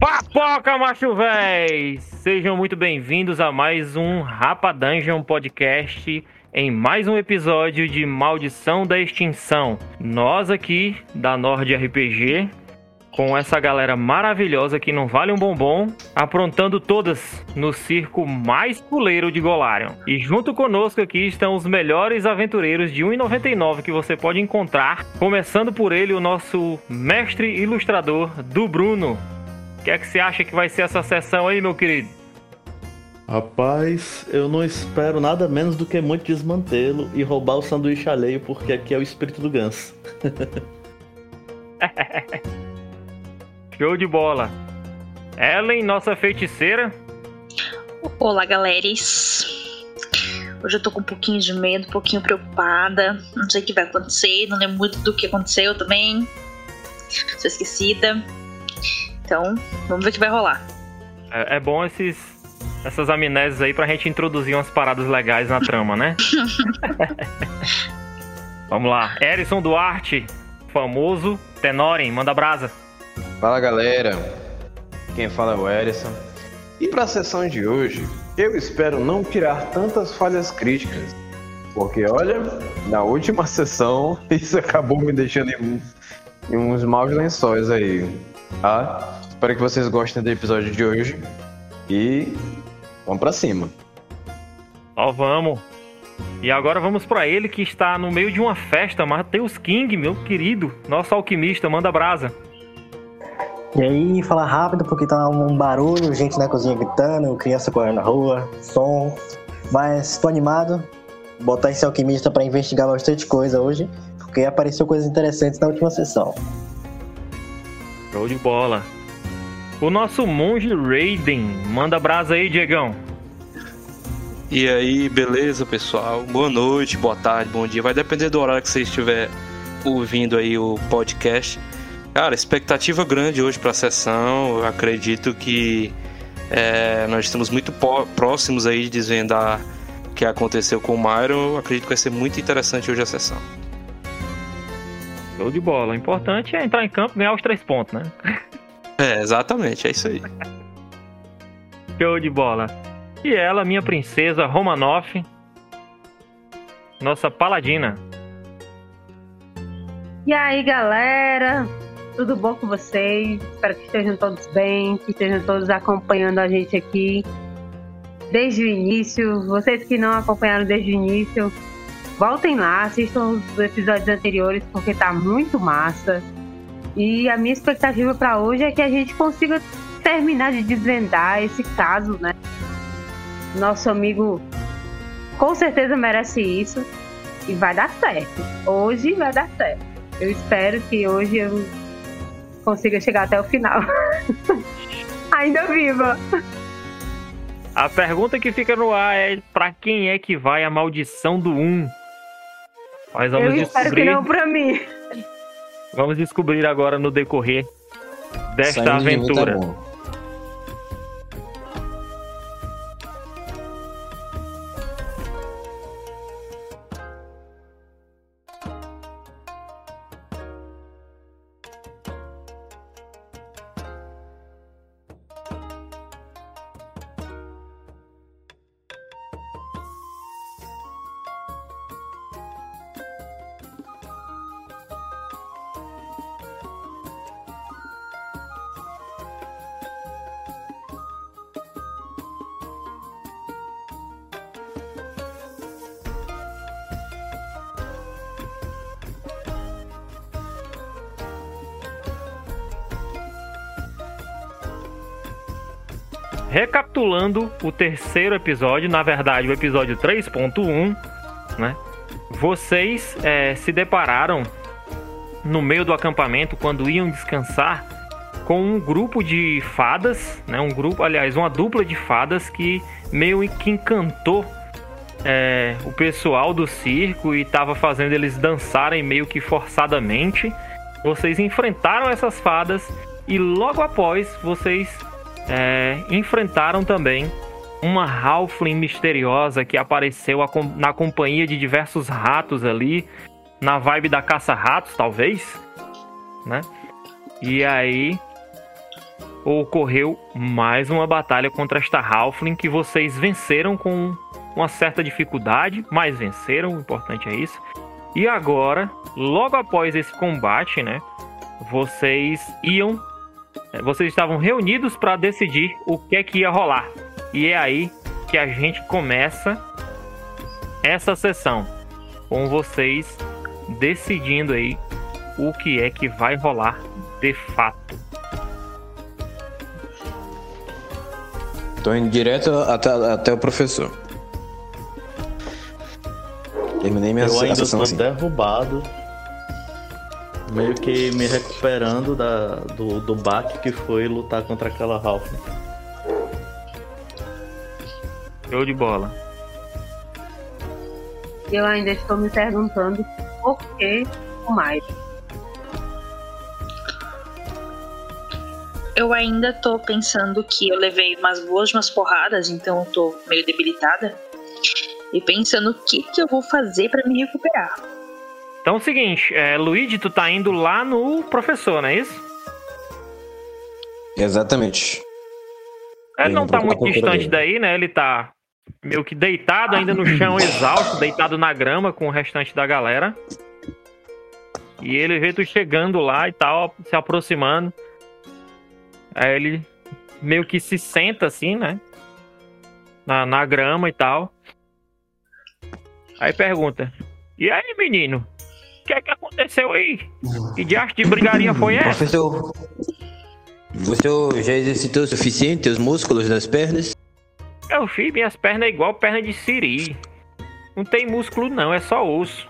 Papoca, macho véi! Sejam muito bem-vindos a mais um Rapa Dungeon Podcast em mais um episódio de Maldição da Extinção. Nós aqui da Nord RPG, com essa galera maravilhosa que não vale um bombom, aprontando todas no circo mais puleiro de Golarion. E junto conosco aqui estão os melhores aventureiros de 1,99 que você pode encontrar, começando por ele o nosso mestre ilustrador do Bruno. O que é que você acha que vai ser essa sessão aí, meu querido? Rapaz, eu não espero nada menos do que muito desmantê-lo e roubar o sanduíche alheio, porque aqui é o espírito do ganso. Show de bola. Ellen, nossa feiticeira. Olá, galeres. Hoje eu tô com um pouquinho de medo, um pouquinho preocupada. Não sei o que vai acontecer, não lembro muito do que aconteceu também. Sou esquecida. Então, vamos ver o que vai rolar. É, é bom esses essas amnésias aí pra gente introduzir umas paradas legais na trama, né? Vamos lá. Erison Duarte, famoso Tenoren, manda brasa. Fala galera, quem fala é o Erison. E para a sessão de hoje, eu espero não tirar tantas falhas críticas, porque olha, na última sessão isso acabou me deixando em, em uns maus lençóis aí, tá? Espero que vocês gostem do episódio de hoje e Vamos pra cima. Ó, vamos. E agora vamos para ele que está no meio de uma festa, Matheus King, meu querido, nosso alquimista, manda brasa. E aí, fala rápido porque tá um barulho, gente na cozinha gritando, criança correndo na rua, som. Mas tô animado, botar esse alquimista para investigar bastante coisa hoje, porque apareceu coisas interessantes na última sessão. Show de bola. O nosso monge Raiden. Manda brasa aí, Diegão. E aí, beleza, pessoal? Boa noite, boa tarde, bom dia. Vai depender do horário que você estiver ouvindo aí o podcast. Cara, expectativa grande hoje para a sessão. Eu acredito que é, nós estamos muito próximos aí de desvendar o que aconteceu com o Myron. Eu acredito que vai ser muito interessante hoje a sessão. Show de bola. O importante é entrar em campo e ganhar os três pontos, né? É, exatamente, é isso aí. Show de bola. E ela, minha princesa Romanoff, nossa paladina. E aí, galera? Tudo bom com vocês? Espero que estejam todos bem, que estejam todos acompanhando a gente aqui desde o início. Vocês que não acompanharam desde o início, voltem lá, assistam os episódios anteriores porque tá muito massa. E a minha expectativa para hoje é que a gente consiga terminar de desvendar esse caso, né? Nosso amigo com certeza merece isso e vai dar certo. Hoje vai dar certo. Eu espero que hoje eu consiga chegar até o final. Ainda viva. A pergunta que fica no ar é para quem é que vai a maldição do 1? Nós vamos eu espero descobrir... que não para mim. Vamos descobrir agora no decorrer desta aventura. Recapitulando o terceiro episódio, na verdade o episódio 3.1, né? Vocês é, se depararam no meio do acampamento quando iam descansar com um grupo de fadas, né? Um grupo, aliás, uma dupla de fadas que meio que encantou é, o pessoal do circo e estava fazendo eles dançarem meio que forçadamente. vocês enfrentaram essas fadas e logo após vocês é, enfrentaram também uma Halfling misteriosa que apareceu na companhia de diversos ratos ali, na vibe da caça-ratos, talvez, né? E aí ocorreu mais uma batalha contra esta Halfling que vocês venceram com uma certa dificuldade, mas venceram, o importante é isso. E agora, logo após esse combate, né, vocês iam é, vocês estavam reunidos para decidir o que é que ia rolar. E é aí que a gente começa essa sessão com vocês decidindo aí o que é que vai rolar de fato. Tô indo direto até, até o professor. Terminei minha Eu ainda sessão tô assim. derrubado. Meio que me recuperando da, do, do baque que foi lutar contra aquela Ralph. Show de bola. Eu ainda estou me perguntando por que o mais. Eu ainda tô pensando que eu levei umas boas umas porradas, então eu tô meio debilitada. E pensando o que, que eu vou fazer para me recuperar. Então é o seguinte, é, Luigi, tu tá indo lá no professor, não é isso? Exatamente. Ele não tá pra muito distante dele. daí, né? Ele tá meio que deitado ainda no chão, exausto, deitado na grama com o restante da galera. E ele vê tu chegando lá e tal, se aproximando. Aí ele meio que se senta assim, né? Na, na grama e tal. Aí pergunta: E aí, menino? O que é que aconteceu aí? Que diacho de brigaria foi essa? Professor, você já exercitou o suficiente os músculos das pernas? Meu filho, minhas pernas é igual perna de siri. Não tem músculo não, é só osso.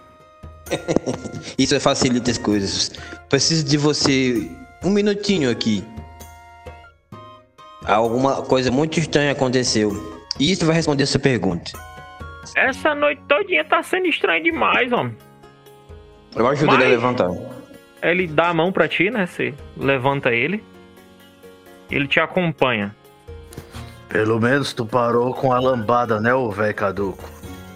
Isso facilita as coisas. Preciso de você um minutinho aqui. Alguma coisa muito estranha aconteceu. E isso vai responder a sua pergunta. Essa noite todinha tá sendo estranho demais, homem. Eu ajudo ele a Mas- levantar. Ele dá a mão pra ti, né? Você levanta ele. Ele te acompanha. Pelo menos tu parou com a lambada, né, ô velho caduco?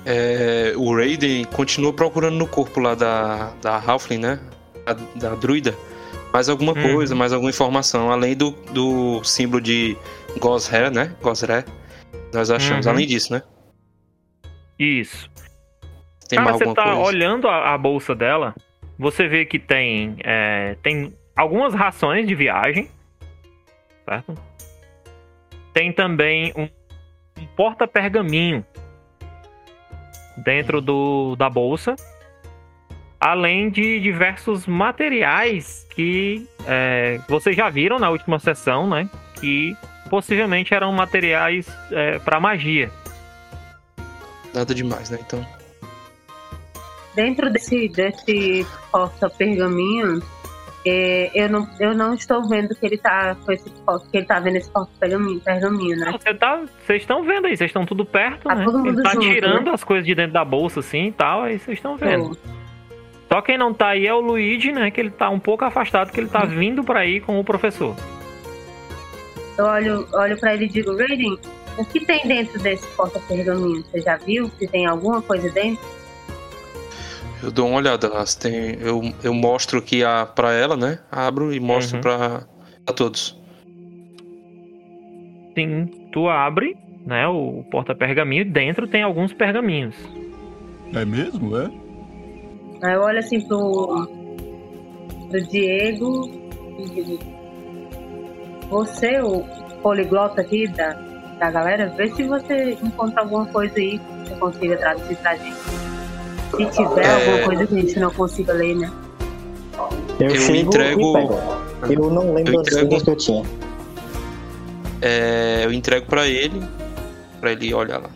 É, o Raiden continua procurando no corpo lá da, da Halfling, né? Da, da druida. Mais alguma Uhum. coisa, mais alguma informação. Além do, do símbolo de Goshair, né? Goshair. Nós achamos. Uhum. Além disso, né? Isso. Tem Cara, mais você alguma tá coisa? olhando a, a bolsa dela. Você vê que tem, é, tem algumas rações de viagem. Certo? Tem também um, um porta-pergaminho dentro do, da bolsa. Além de diversos materiais que é, vocês já viram na última sessão, né? Que possivelmente eram materiais é, para magia. Nada demais, né? Então. Dentro desse, desse porta-pergaminho, é, eu, não, eu não estou vendo que ele tá com esse porta- que ele tá vendo esse porta-pergaminho, pergaminho, né? Não, Você tá, vocês estão vendo aí, vocês estão tudo perto, Tá né? todo Ele tá junto, tirando né? as coisas de dentro da bolsa assim e tal, aí vocês estão vendo. Só quem não tá aí é o Luigi, né? Que ele tá um pouco afastado, que ele tá vindo pra aí com o professor. Eu olho, olho pra ele e digo, Raiden, o que tem dentro desse porta-pergaminho? Você já viu? Se tem alguma coisa dentro? Eu dou uma olhada lá. se Tem, eu, eu mostro aqui a, pra ela, né? Abro e mostro Uhum. pra, pra todos. Sim, tu abre, né? O porta-pergaminho e dentro tem alguns pergaminhos. É mesmo, é? Aí eu olho assim pro, pro Diego e digo, você, o poliglota aqui da, da galera, vê se você encontra alguma coisa aí que você consiga traduzir pra gente. Se tiver É. alguma coisa que a gente não consiga ler, né? Eu, Eu chego entrego- e pego. Eu não lembro Eu entrego- línguas que eu tinha. É, eu entrego pra ele, pra ele olhar lá.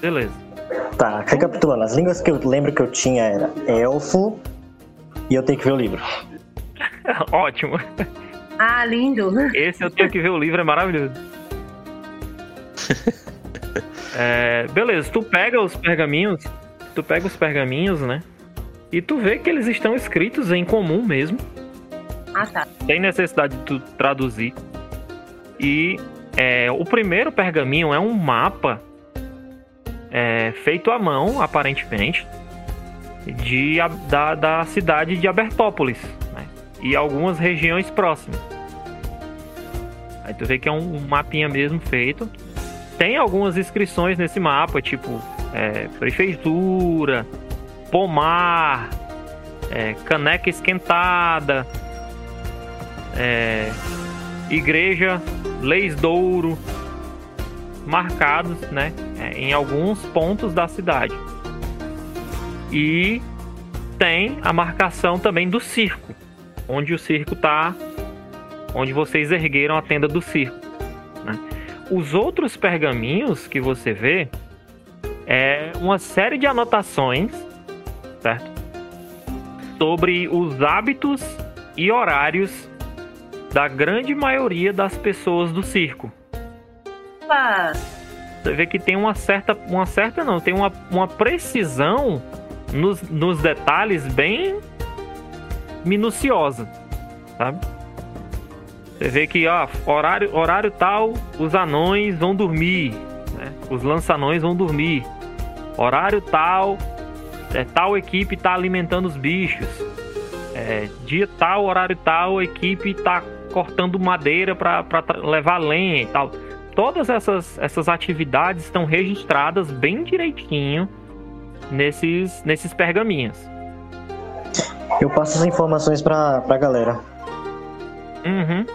Beleza. Tá, recapitulando. As línguas que eu lembro que eu tinha era elfo e eu tenho que ver o livro. Ótimo. Ah, lindo! Esse eu tenho que ver o livro, é maravilhoso. É, beleza, tu pega os pergaminhos, tu pega os pergaminhos, né? E tu vê que eles estão escritos em comum mesmo. Ah, tá. Tem necessidade de tu traduzir. E é, o primeiro pergaminho é um mapa é, feito à mão, aparentemente, de, da, da cidade de Abertópolis né? e algumas regiões próximas. Aí tu vê que é um, um mapinha mesmo feito. Tem algumas inscrições nesse mapa, tipo é, prefeitura, pomar, é, caneca esquentada, é, igreja, leis douro, marcados, né, é, em alguns pontos da cidade. E tem a marcação também do circo, onde o circo tá, onde vocês ergueram a tenda do circo. né. Os outros pergaminhos que você vê é uma série de anotações, certo? Sobre os hábitos e horários da grande maioria das pessoas do circo. Opa! Você vê que tem uma certa. Uma certa não, tem uma, uma precisão nos, nos detalhes bem minuciosa. Sabe? Você vê que, ó, horário, horário tal, os anões vão dormir. Né? Os lançanões vão dormir. Horário tal, é, tal equipe tá alimentando os bichos. É, dia tal, horário tal, a equipe tá cortando madeira para levar lenha e tal todas essas, essas atividades estão registradas bem direitinho nesses, nesses pergaminhos. Eu passo as informações pra, pra galera. Uhum.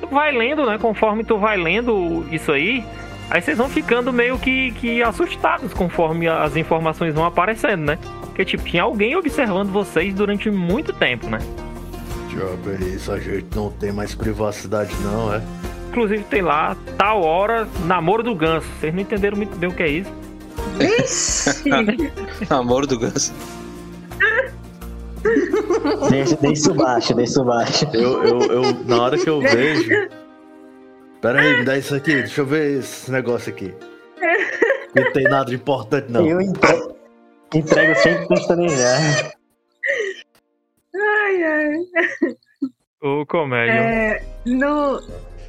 Tu vai lendo, né? Conforme tu vai lendo isso aí, aí vocês vão ficando meio que, que assustados conforme as informações vão aparecendo, né? Porque, tipo, tinha alguém observando vocês durante muito tempo, né? Diabo, é isso, a gente não tem mais privacidade não, é? Inclusive tem lá, tal hora, namoro do ganso. Vocês não entenderam muito bem o que é isso. Namoro do Ganso. Deixa, deixa isso baixo, deixa isso baixo. Eu, eu, eu, na hora que eu vejo... Pera aí, me dá isso aqui, deixa eu ver esse negócio aqui. Não tem nada de importante não. Eu entrego, entrego sem pestanejar. ai, ai. Ô, comédia. É, no,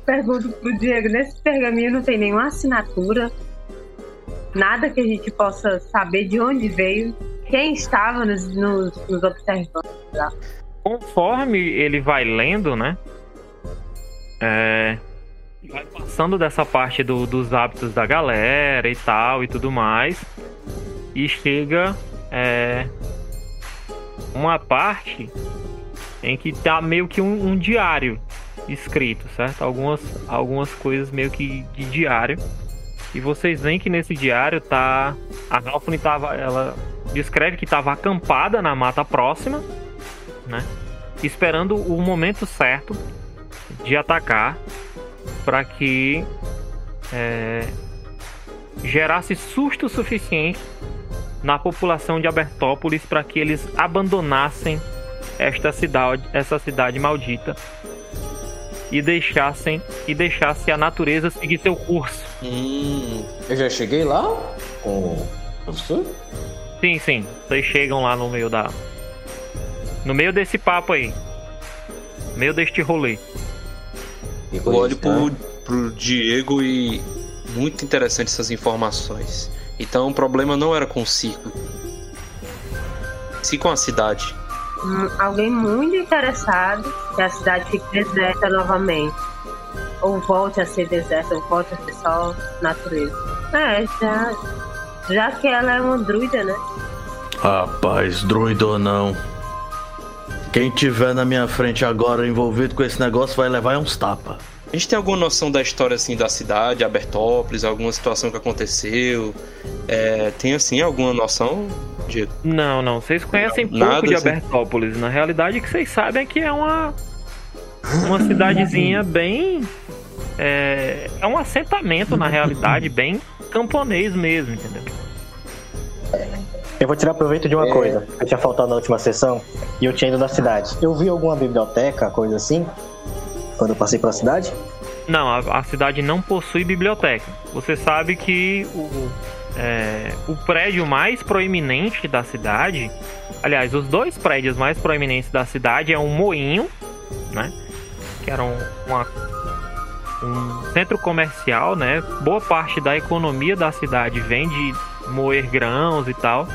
pergunto pro Diego, nesse pergaminho não tem nenhuma assinatura, nada que a gente possa saber de onde veio, quem estava nos, nos, nos observando. conforme ele vai lendo, né? É, vai passando dessa parte do- dos hábitos da galera e tal e tudo mais. E chega é, uma parte em que tá meio que um, um diário escrito, certo? Algumas, algumas coisas meio que de diário. E vocês veem que nesse diário tá. A Galfone tava. Ela descreve que estava acampada na mata próxima, né? Esperando o momento certo de atacar para que é, gerasse susto suficiente na população de Abertópolis para que eles abandonassem esta cidade, essa cidade maldita e deixassem e deixasse a natureza seguir seu curso. Hum, eu já cheguei lá com o professor? Sim, sim. Vocês chegam lá no meio da. No meio desse papo aí. No meio deste rolê. Eu olho pro, pro Diego e. Muito interessante essas informações. Então o problema não era com o circo. Sim com a cidade. Hum, alguém muito interessado que a cidade fique deserta novamente. Ou volte a ser deserta, ou volte a ser só natureza. É, já, já que ela é uma druida, né? Rapaz, druido ou não. Quem tiver na minha frente agora envolvido com esse negócio vai levar uns tapas. A gente tem alguma noção da história assim da cidade, Abertópolis, alguma situação que aconteceu? É, tem assim alguma noção, Diego? Não, não. Vocês conhecem pouco Nada, de assim. Abertópolis. Na realidade, o que vocês sabem é que é uma. Uma cidadezinha bem. É, é um assentamento, na realidade, bem camponês mesmo, entendeu? Eu vou tirar proveito de uma É. coisa que tinha faltado na última sessão e eu tinha ido na cidade. Eu vi alguma biblioteca, coisa assim, quando eu passei pela cidade? Não, a, a cidade não possui biblioteca. Você sabe que o, é, o prédio mais proeminente da cidade, aliás, os dois prédios mais proeminentes da cidade é um moinho, né? Que era um, uma, um centro comercial, né? Boa parte da economia da cidade vem de moer grãos e tal.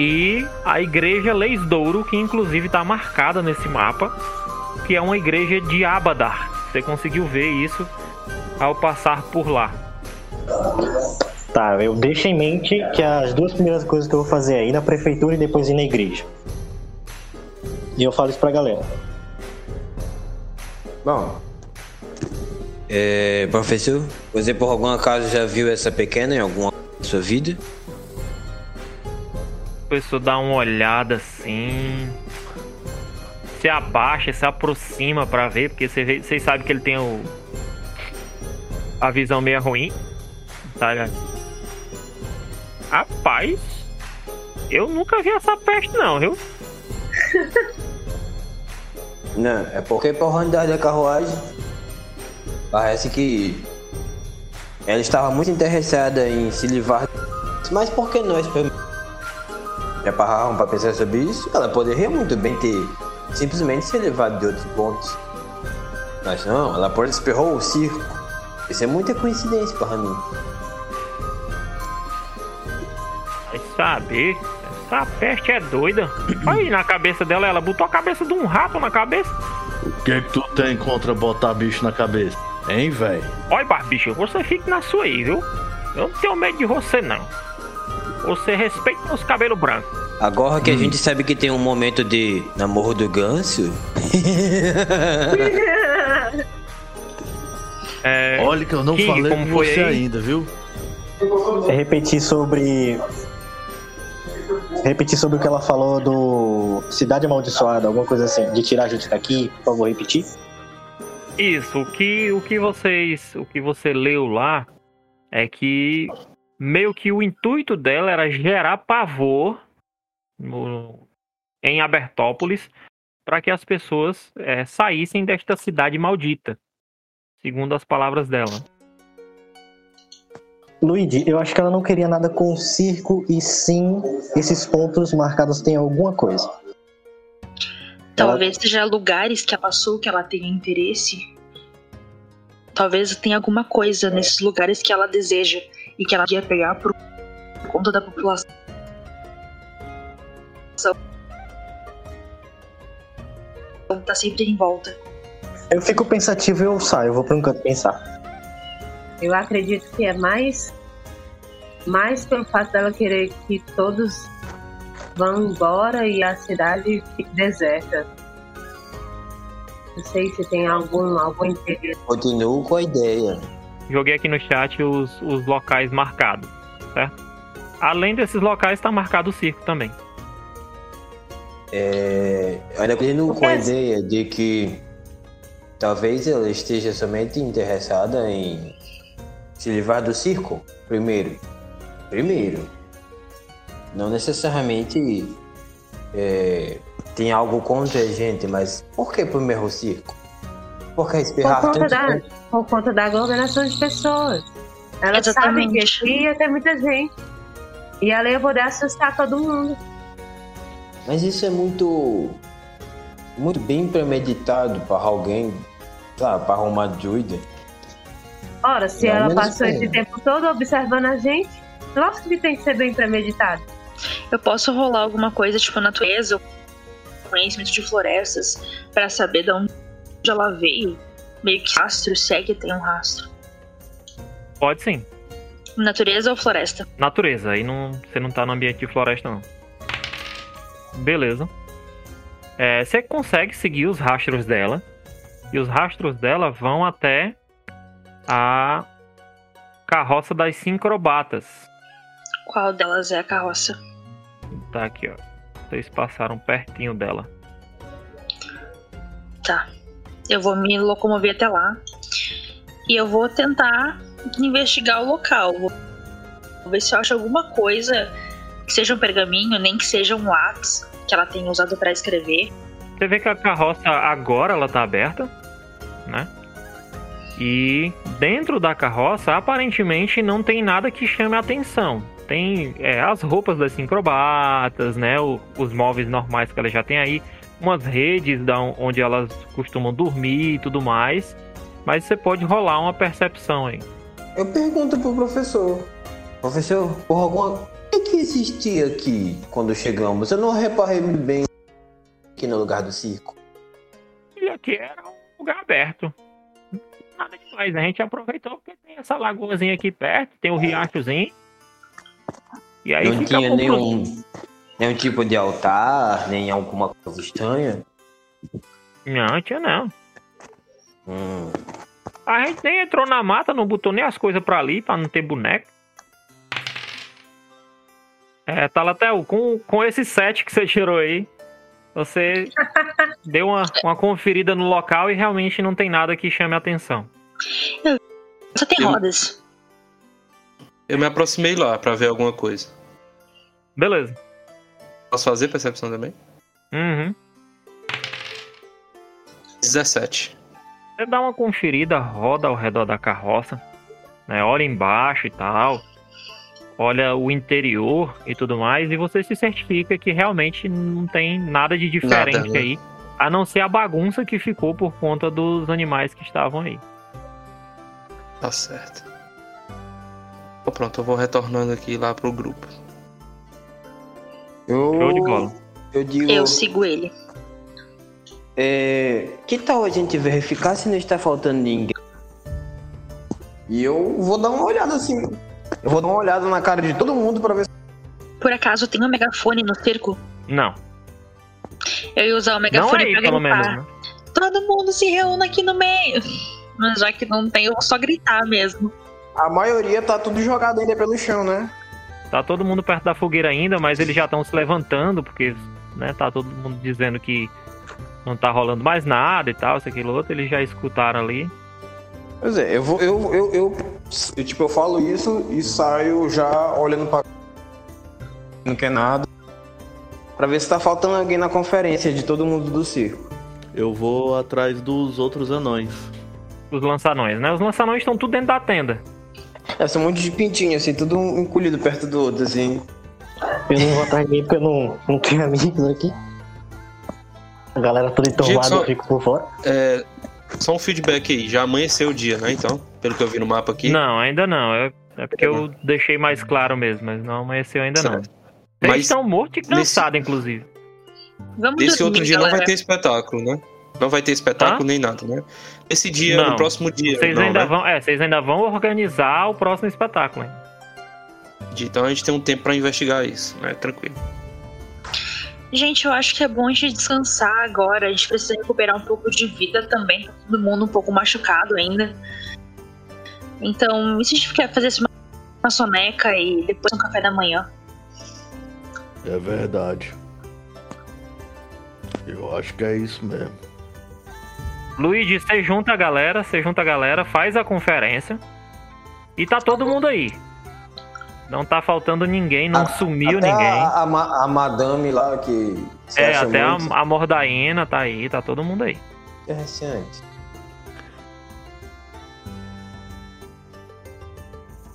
E a igreja Leisdouro, que inclusive está marcada nesse mapa, que é uma igreja de Abadar. Você conseguiu ver isso ao passar por lá. Tá, eu deixo em mente que as duas primeiras coisas que eu vou fazer é ir na prefeitura e depois ir na igreja. E eu falo isso pra galera. Bom. É, professor, você por algum acaso já viu essa pequena em alguma sua vida? Pessoa dá uma olhada assim. Se abaixa, se aproxima pra ver, porque vocês você sabem que ele tem o. A visão meio ruim. Tá ligado? Rapaz, eu nunca vi essa peste não, viu? Não, é porque por andar da carruagem parece que ela estava muito interessada em se livrar. Mas por que nós já pararam para pensar sobre isso? Ela poderia muito bem ter simplesmente se livrado de outros pontos. Mas não, ela por esperou o circo. Isso é muita coincidência para mim. Vai saber. Essa peste é doida. Aí na cabeça dela, ela botou a cabeça de um rato na cabeça. O que é que tu tem contra botar bicho na cabeça? Hein, velho? Olha, barbicho, você fica na sua aí, viu? Eu não tenho medo de você, não. Você respeita os cabelos brancos. Agora que a gente sabe que tem um momento de namoro do ganso. É, Olha que eu não King, falei como com foi você aí? ainda, viu? É repetir sobre. Repetir sobre o que ela falou do Cidade Amaldiçoada, alguma coisa assim, de tirar a gente daqui, por favor, repetir. Isso, o que, o que vocês. O que você leu lá é que meio que o intuito dela era gerar pavor no- em Abertópolis para que as pessoas eh, saíssem desta cidade maldita. Segundo as palavras dela. Luigi, eu acho que ela não queria nada com o circo e sim esses pontos marcados têm alguma coisa. Talvez seja lugares que ela passou que ela tenha interesse. Talvez tenha alguma coisa nesses lugares que ela deseja e que ela queria pegar por conta da população. Tá sempre em volta. Eu fico pensativo e eu saio, eu vou pra um canto pensar. Eu acredito que é mais, mais pelo fato dela querer que todos vão embora e a cidade fique deserta. Não sei se tem algum, algum interesse. Continuo com a ideia. Joguei aqui no chat os, os locais marcados, certo? Além desses locais, está marcado o circo também. É, eu ainda continuo com a ideia de que talvez ela esteja somente interessada em se livrar do circo, primeiro. Primeiro. Não necessariamente é, tem algo contra a gente, mas por que primeiro o circo? Por que Por espirrar conta, tanto da, por conta da aglomeração de pessoas. Ela sabe Exatamente. que aqui ia ter muita gente. E ela ia poder assustar todo mundo. Mas isso é muito. muito bem premeditado para alguém, sabe, para uma doida. Ora, se Não, ela passou com esse tempo todo observando a gente, lógico que tem que ser bem premeditado. Eu posso rolar alguma coisa tipo natureza conhecimento de florestas pra saber de onde ela veio. Meio que rastro, se que tem um rastro. Pode sim. Natureza ou floresta? Natureza, aí não, você não tá no ambiente de floresta, não. Beleza. É, você consegue seguir os rastros dela. E os rastros dela vão até a carroça das sincrobatas. Qual delas é a carroça? Tá aqui, ó. Vocês passaram pertinho dela. Tá. Eu vou me locomover até lá. E eu vou tentar investigar o local. Vou ver se eu acho alguma coisa que seja um pergaminho, nem que seja um lápis que ela tenha usado pra escrever. Você vê que a carroça agora ela tá aberta, né? E dentro da carroça, aparentemente não tem nada que chame a atenção. Tem é, as roupas das sincrobatas, né? o- os móveis normais que ela já tem aí, umas redes da on- onde elas costumam dormir e tudo mais. Mas você pode rolar uma percepção aí. Eu pergunto pro professor. Professor, por alguma. O que, que existia aqui quando chegamos? Eu não reparei bem aqui no lugar do circo. E aqui era um lugar aberto. Nada demais, a gente aproveitou porque tem essa lagoazinha aqui perto, tem o riachozinho. E aí não fica tinha nenhum, nenhum tipo de altar, nem alguma coisa estranha. Não, tinha não. Hum. A gente nem entrou na mata, não botou nem as coisas pra ali, pra não ter boneco. É, Talatel, com, com esse set que você tirou aí, você deu uma, uma conferida no local e realmente não tem nada que chame a atenção. Só tem rodas. Eu me aproximei lá pra ver alguma coisa. Beleza. Posso fazer percepção também? Uhum. 17. Você dá uma conferida, roda ao redor da carroça, né? Olha embaixo e tal. Olha o interior e tudo mais, e você se certifica que realmente não tem nada de diferente Nada, né? aí. A não ser a bagunça que ficou por conta dos animais que estavam aí. Tá certo. Pronto, eu vou retornando aqui lá pro grupo. Eu, Show de bola. eu digo. Eu sigo ele. É, que tal a gente verificar se não está faltando ninguém? E eu vou dar uma olhada assim. Eu vou dar uma olhada na cara de todo mundo pra ver se. Por acaso tem um megafone no cerco? Não. Eu ia usar o Não megafone aí, pra pelo gritar. menos. Né? Todo mundo se reúna aqui no meio. Mas já que não tem, eu vou só gritar mesmo. A maioria tá tudo jogado ainda pelo chão, né? Tá todo mundo perto da fogueira ainda, mas eles já estão se levantando, porque né, tá todo mundo dizendo que não tá rolando mais nada e tal, isso, aquilo, outro. Eles já escutaram ali. Pois é, eu vou. Eu, eu, eu, eu, tipo, eu falo isso e saio já olhando pra. Não quer nada. Pra ver se tá faltando alguém na conferência de todo mundo do circo. Eu vou atrás dos outros anões. Os lançanões, né? Os lançanões estão tudo dentro da tenda. É, são um monte de pintinho, assim, tudo encolhido perto do outro, assim. Eu não vou atrás de ninguém porque eu não, não tenho amigos aqui. A galera toda entorvada, só- eu fico por fora. É, só um feedback aí. Já amanheceu o dia, né? Então, pelo que eu vi no mapa aqui. Não, ainda não. É, é porque eu deixei mais claro mesmo, mas não amanheceu ainda não. Certo. Eles Mas estão mortos e cansados, inclusive. Vamos nesse dormir, outro dia não galera. vai ter espetáculo, né? Não vai ter espetáculo Hã? nem nada, né? Esse dia, Não. no próximo dia. Vocês não, ainda né? vão, é, vocês ainda vão organizar o próximo espetáculo. hein? Então a gente tem um tempo pra investigar isso, né? Tranquilo. Gente, eu acho que é bom a gente descansar agora. A gente precisa recuperar um pouco de vida também. Tá todo mundo um pouco machucado ainda. Então, e se a gente quer fazer uma, uma soneca e depois um café da manhã? É verdade. Eu acho que é isso mesmo. Luigi, você junta a galera, você junta a galera, faz a conferência. E tá todo mundo aí. Não tá faltando ninguém, não A- sumiu Até ninguém. A, a, a madame lá que. é, até a, muito a Mordaína tá aí, tá todo mundo aí. Interessante.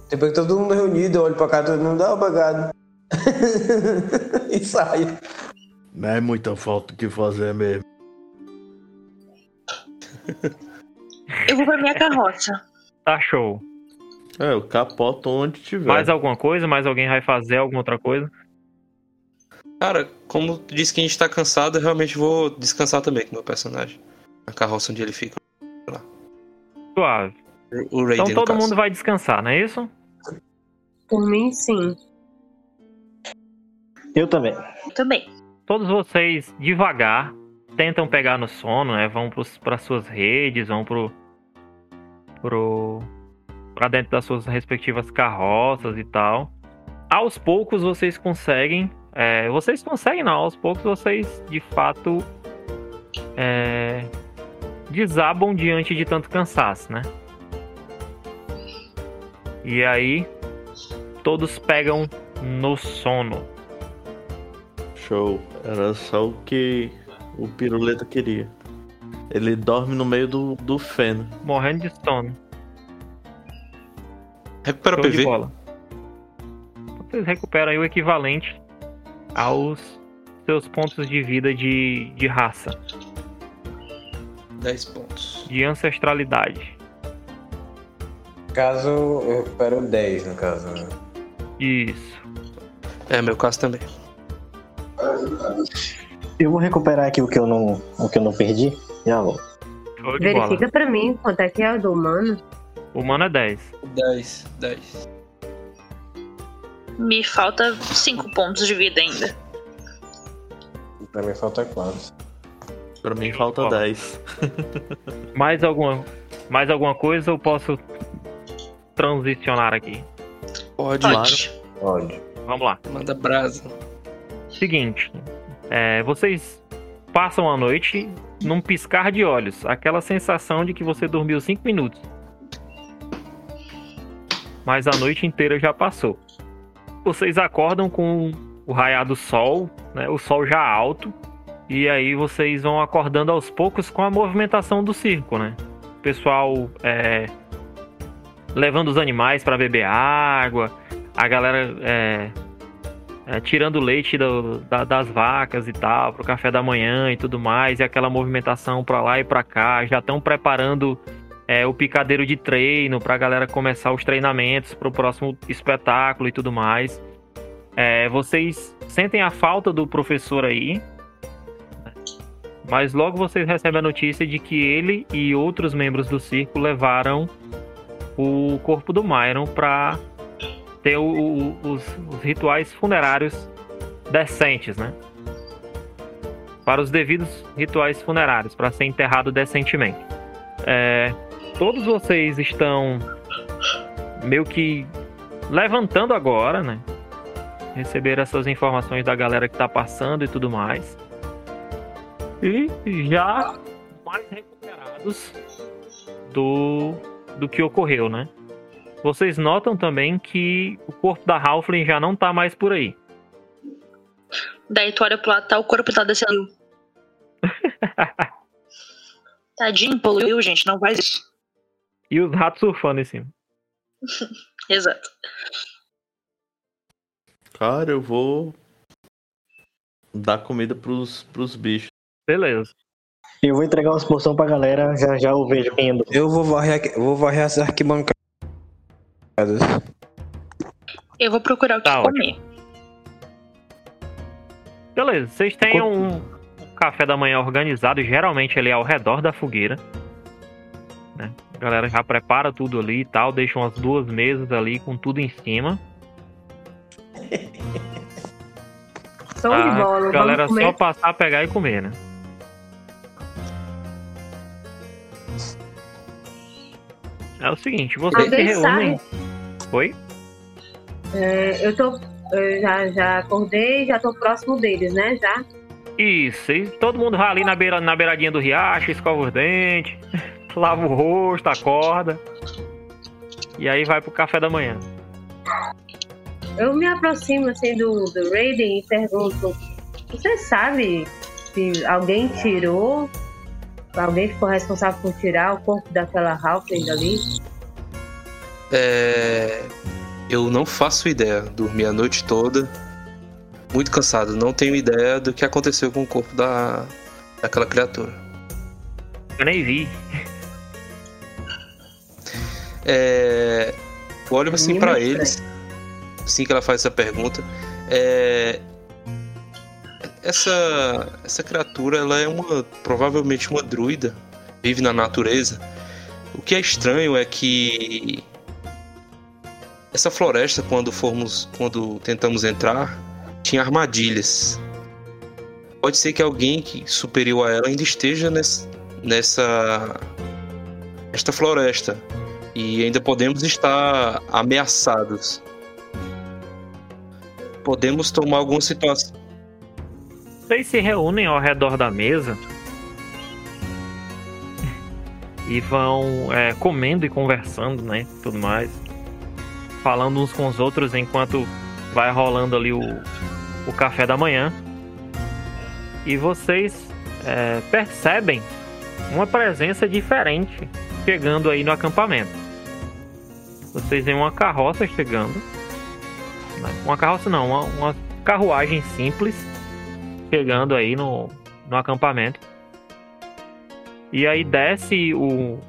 Depois que todo mundo reunido, eu olho pra cá, todo mundo dá obrigado. e sai. Não é muita falta o que fazer mesmo. Eu vou pra minha carroça. Tá show. É, eu capoto onde tiver. Mais alguma coisa? Mais alguém vai fazer alguma outra coisa? Cara, como tu disse que a gente tá cansado, eu realmente vou descansar também com o meu personagem. Na carroça onde ele fica. Suave. O Raiden, Então todo caso. mundo vai descansar, não é isso? Por mim, sim. Eu também. Também. Todos vocês, devagar, tentam pegar no sono, né? Vão para suas redes, vão pro. pro. pra dentro das suas respectivas carroças e tal. Aos poucos vocês conseguem. é, vocês conseguem, não. Aos poucos vocês, de fato. é, desabam diante de tanto cansaço, né? E aí. Todos pegam no sono. Show. Era só o que o piruleta queria. Ele dorme no meio do, do feno. Morrendo de sono. Recupera o PV. bola. Vocês recuperam aí o equivalente aos seus pontos de vida de, de raça, 10 pontos. de ancestralidade. Caso eu recupero 10, no caso. né? Isso. É, meu caso também. Eu vou recuperar aqui o que eu não, o que eu não perdi. Já vou. De bola. Verifica pra mim quanto é que é o do humano. O humano é 10. 10, 10. Me falta 5 pontos de vida ainda. Pra mim falta 4. Pra mim falta Ó. 10. Mais alguma, mais alguma coisa eu posso transicionar aqui? Pode, Pode. Pode. Vamos lá. manda brasa. Seguinte, é, vocês passam a noite num piscar de olhos, aquela sensação de que você dormiu 5 minutos. Mas a noite inteira já passou. Vocês acordam com o raiar do sol, né, o sol já alto, e aí vocês vão acordando aos poucos com a movimentação do circo, né? O pessoal é, levando os animais para beber água, a galera é, é, tirando leite do- da- das vacas e tal, pro café da manhã e tudo mais, e aquela movimentação pra lá e pra cá, já estão preparando é, o picadeiro de treino pra galera começar os treinamentos pro próximo espetáculo e tudo mais. É, vocês sentem a falta do professor aí, mas logo vocês recebem a notícia de que ele e outros membros do circo levaram o corpo do Myron pra ter o- o- os, os rituais funerários decentes, né? Para os devidos rituais funerários, para ser enterrado decentemente. É, todos vocês estão meio que levantando agora, né? Receber essas informações da galera que tá passando e tudo mais. E já mais recuperados do, do que ocorreu, né? Vocês notam também que o corpo da Halfling já não tá mais por aí. Daí tu olha pro lado, tá o corpo tá descendo. Tadinho, poluiu, gente, não faz isso. E os ratos surfando em cima. Exato. Cara, eu vou dar comida pros, pros bichos. Beleza. Eu vou entregar umas porções pra galera, já já eu vejo quem andou. Eu vou varrer, vou varrer as Eu vou procurar o que Tá comer. Beleza, vocês têm um, um café da manhã organizado, geralmente ali ao redor da fogueira. né? A galera já prepara tudo ali e tal, deixa umas duas mesas ali com tudo em cima. Show de A bola. galera Vamos só passar, pegar e comer, né? É o seguinte, vocês se reúnem. Oi? É, eu tô. Eu já, já acordei, já tô próximo deles, né? Já. Isso, e todo mundo vai ali na, beira, na beiradinha do riacho, escova os dentes, lava o rosto, acorda. E aí vai pro café da manhã. Eu me aproximo assim do, do Raiden e pergunto: Você sabe se alguém tirou? Alguém ficou responsável por tirar o corpo daquela Halfling dali? É, eu não faço ideia. Dormi a noite toda. Muito cansado. Não tenho ideia do que aconteceu com o corpo da, daquela criatura. Eu nem vi. É, eu olho assim estranho. eles. Assim que ela faz essa pergunta. É, essa, essa criatura ela é uma provavelmente uma druida. Vive na natureza. O que é estranho é que essa floresta quando formos quando tentamos entrar tinha armadilhas. Pode ser que alguém que superior a ela ainda esteja nessa nessa esta floresta e ainda podemos estar ameaçados. Podemos tomar alguma situação. Vocês se reúnem ao redor da mesa e vão é, comendo e conversando, né? Tudo mais. Falando uns com os outros enquanto vai rolando ali o, o café da manhã. E vocês é, percebem uma presença diferente chegando aí no acampamento. Vocês veem uma carroça chegando. Uma carroça não, uma, uma carruagem simples chegando aí no, no acampamento. E aí desce o,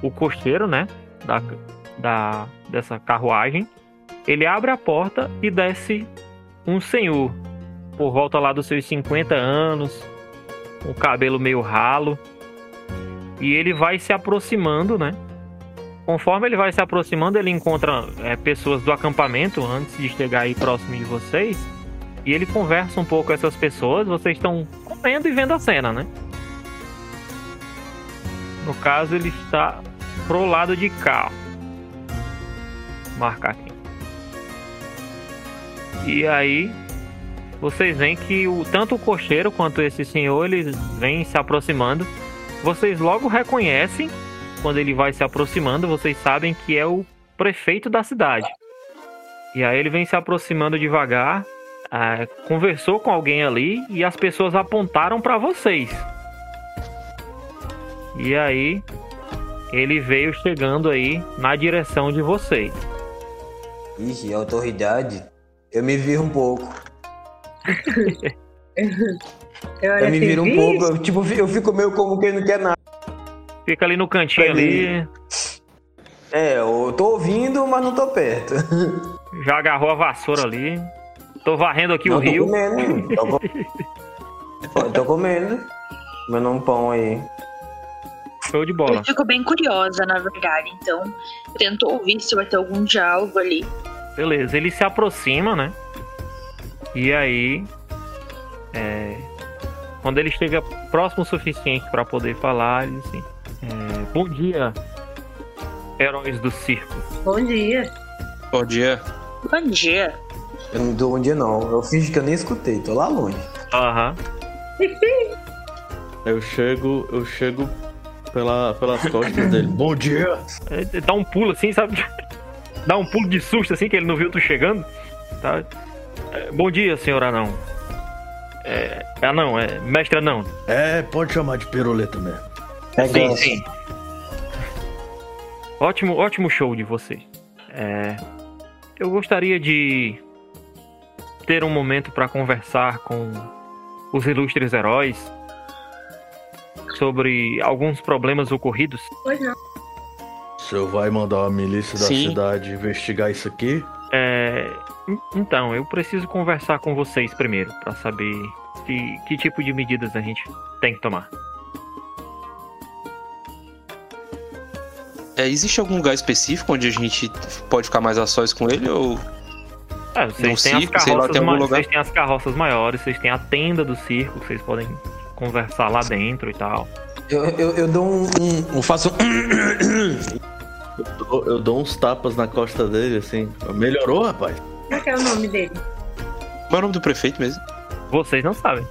o cocheiro, né? Da, da, dessa carruagem. Ele abre a porta e desce um senhor, por volta lá dos seus 50 anos, com o cabelo meio ralo. E ele vai se aproximando, né? Conforme ele vai se aproximando, ele encontra é, pessoas do acampamento antes de chegar aí próximo de vocês. E ele conversa um pouco com essas pessoas. Vocês estão comendo e vendo a cena, né? No caso, ele está pro lado de cá. Marcar aqui. E aí, vocês veem que o, tanto o cocheiro quanto esse senhor, eles vêm se aproximando. Vocês logo reconhecem, quando ele vai se aproximando, vocês sabem que é o prefeito da cidade. E aí ele vem se aproximando devagar, ah, conversou com alguém ali e as pessoas apontaram para vocês. E aí ele veio chegando aí na direção de vocês. Ixi, autoridade. Eu me viro um pouco. Eu, Eu me viro um pouco. Eu, tipo, eu fico meio como quem não quer nada. Fica ali no cantinho ali, É, eu tô ouvindo, mas não tô perto. já agarrou a vassoura ali. Tô varrendo aqui Não, o tô rio. comendo. Tô, co- Tô- tô comendo. Comendo um pão aí. Show de bola. Eu fico bem curiosa, na verdade. Então, tento ouvir se vai ter algum diálogo ali. Beleza, ele se aproxima, né? E aí, é, quando ele chega próximo o suficiente para poder falar, ele diz assim: é, Bom dia, heróis do circo. Bom dia. Bom dia. Bom dia. Eu não dou um dia não. Eu fingi que eu nem escutei, tô lá longe. Aham. Eu chego, eu chego pela, pelas costas dele. Bom dia! Ele Dá um pulo assim, sabe? Dá um pulo de susto assim, que ele não viu tu chegando. Tá? É, Bom dia, senhor Anão. É, anão, é mestre Anão. É, pode chamar de piruleta mesmo. É Sim, sim. Ótimo, ótimo show de você. É, eu gostaria de ter um momento para conversar com os ilustres heróis sobre alguns problemas ocorridos. Pois não. O senhor vai mandar a milícia da Sim. cidade investigar isso aqui? É, en- então, eu preciso conversar com vocês primeiro para saber que, que tipo de medidas a gente tem que tomar. É, existe algum lugar específico onde a gente pode ficar mais a sós com ele ou É, vocês têm as circo, lá, carroças tem algum ma- lugar? vocês têm as carroças maiores, vocês têm a tenda do circo, vocês podem conversar lá dentro e tal. Eu, eu, eu dou um, um- Eu faço um. Eu dou, eu dou uns tapas na costa dele, assim. Melhorou, rapaz? Como é que é o nome dele? qual é o nome do prefeito mesmo? Vocês não sabem.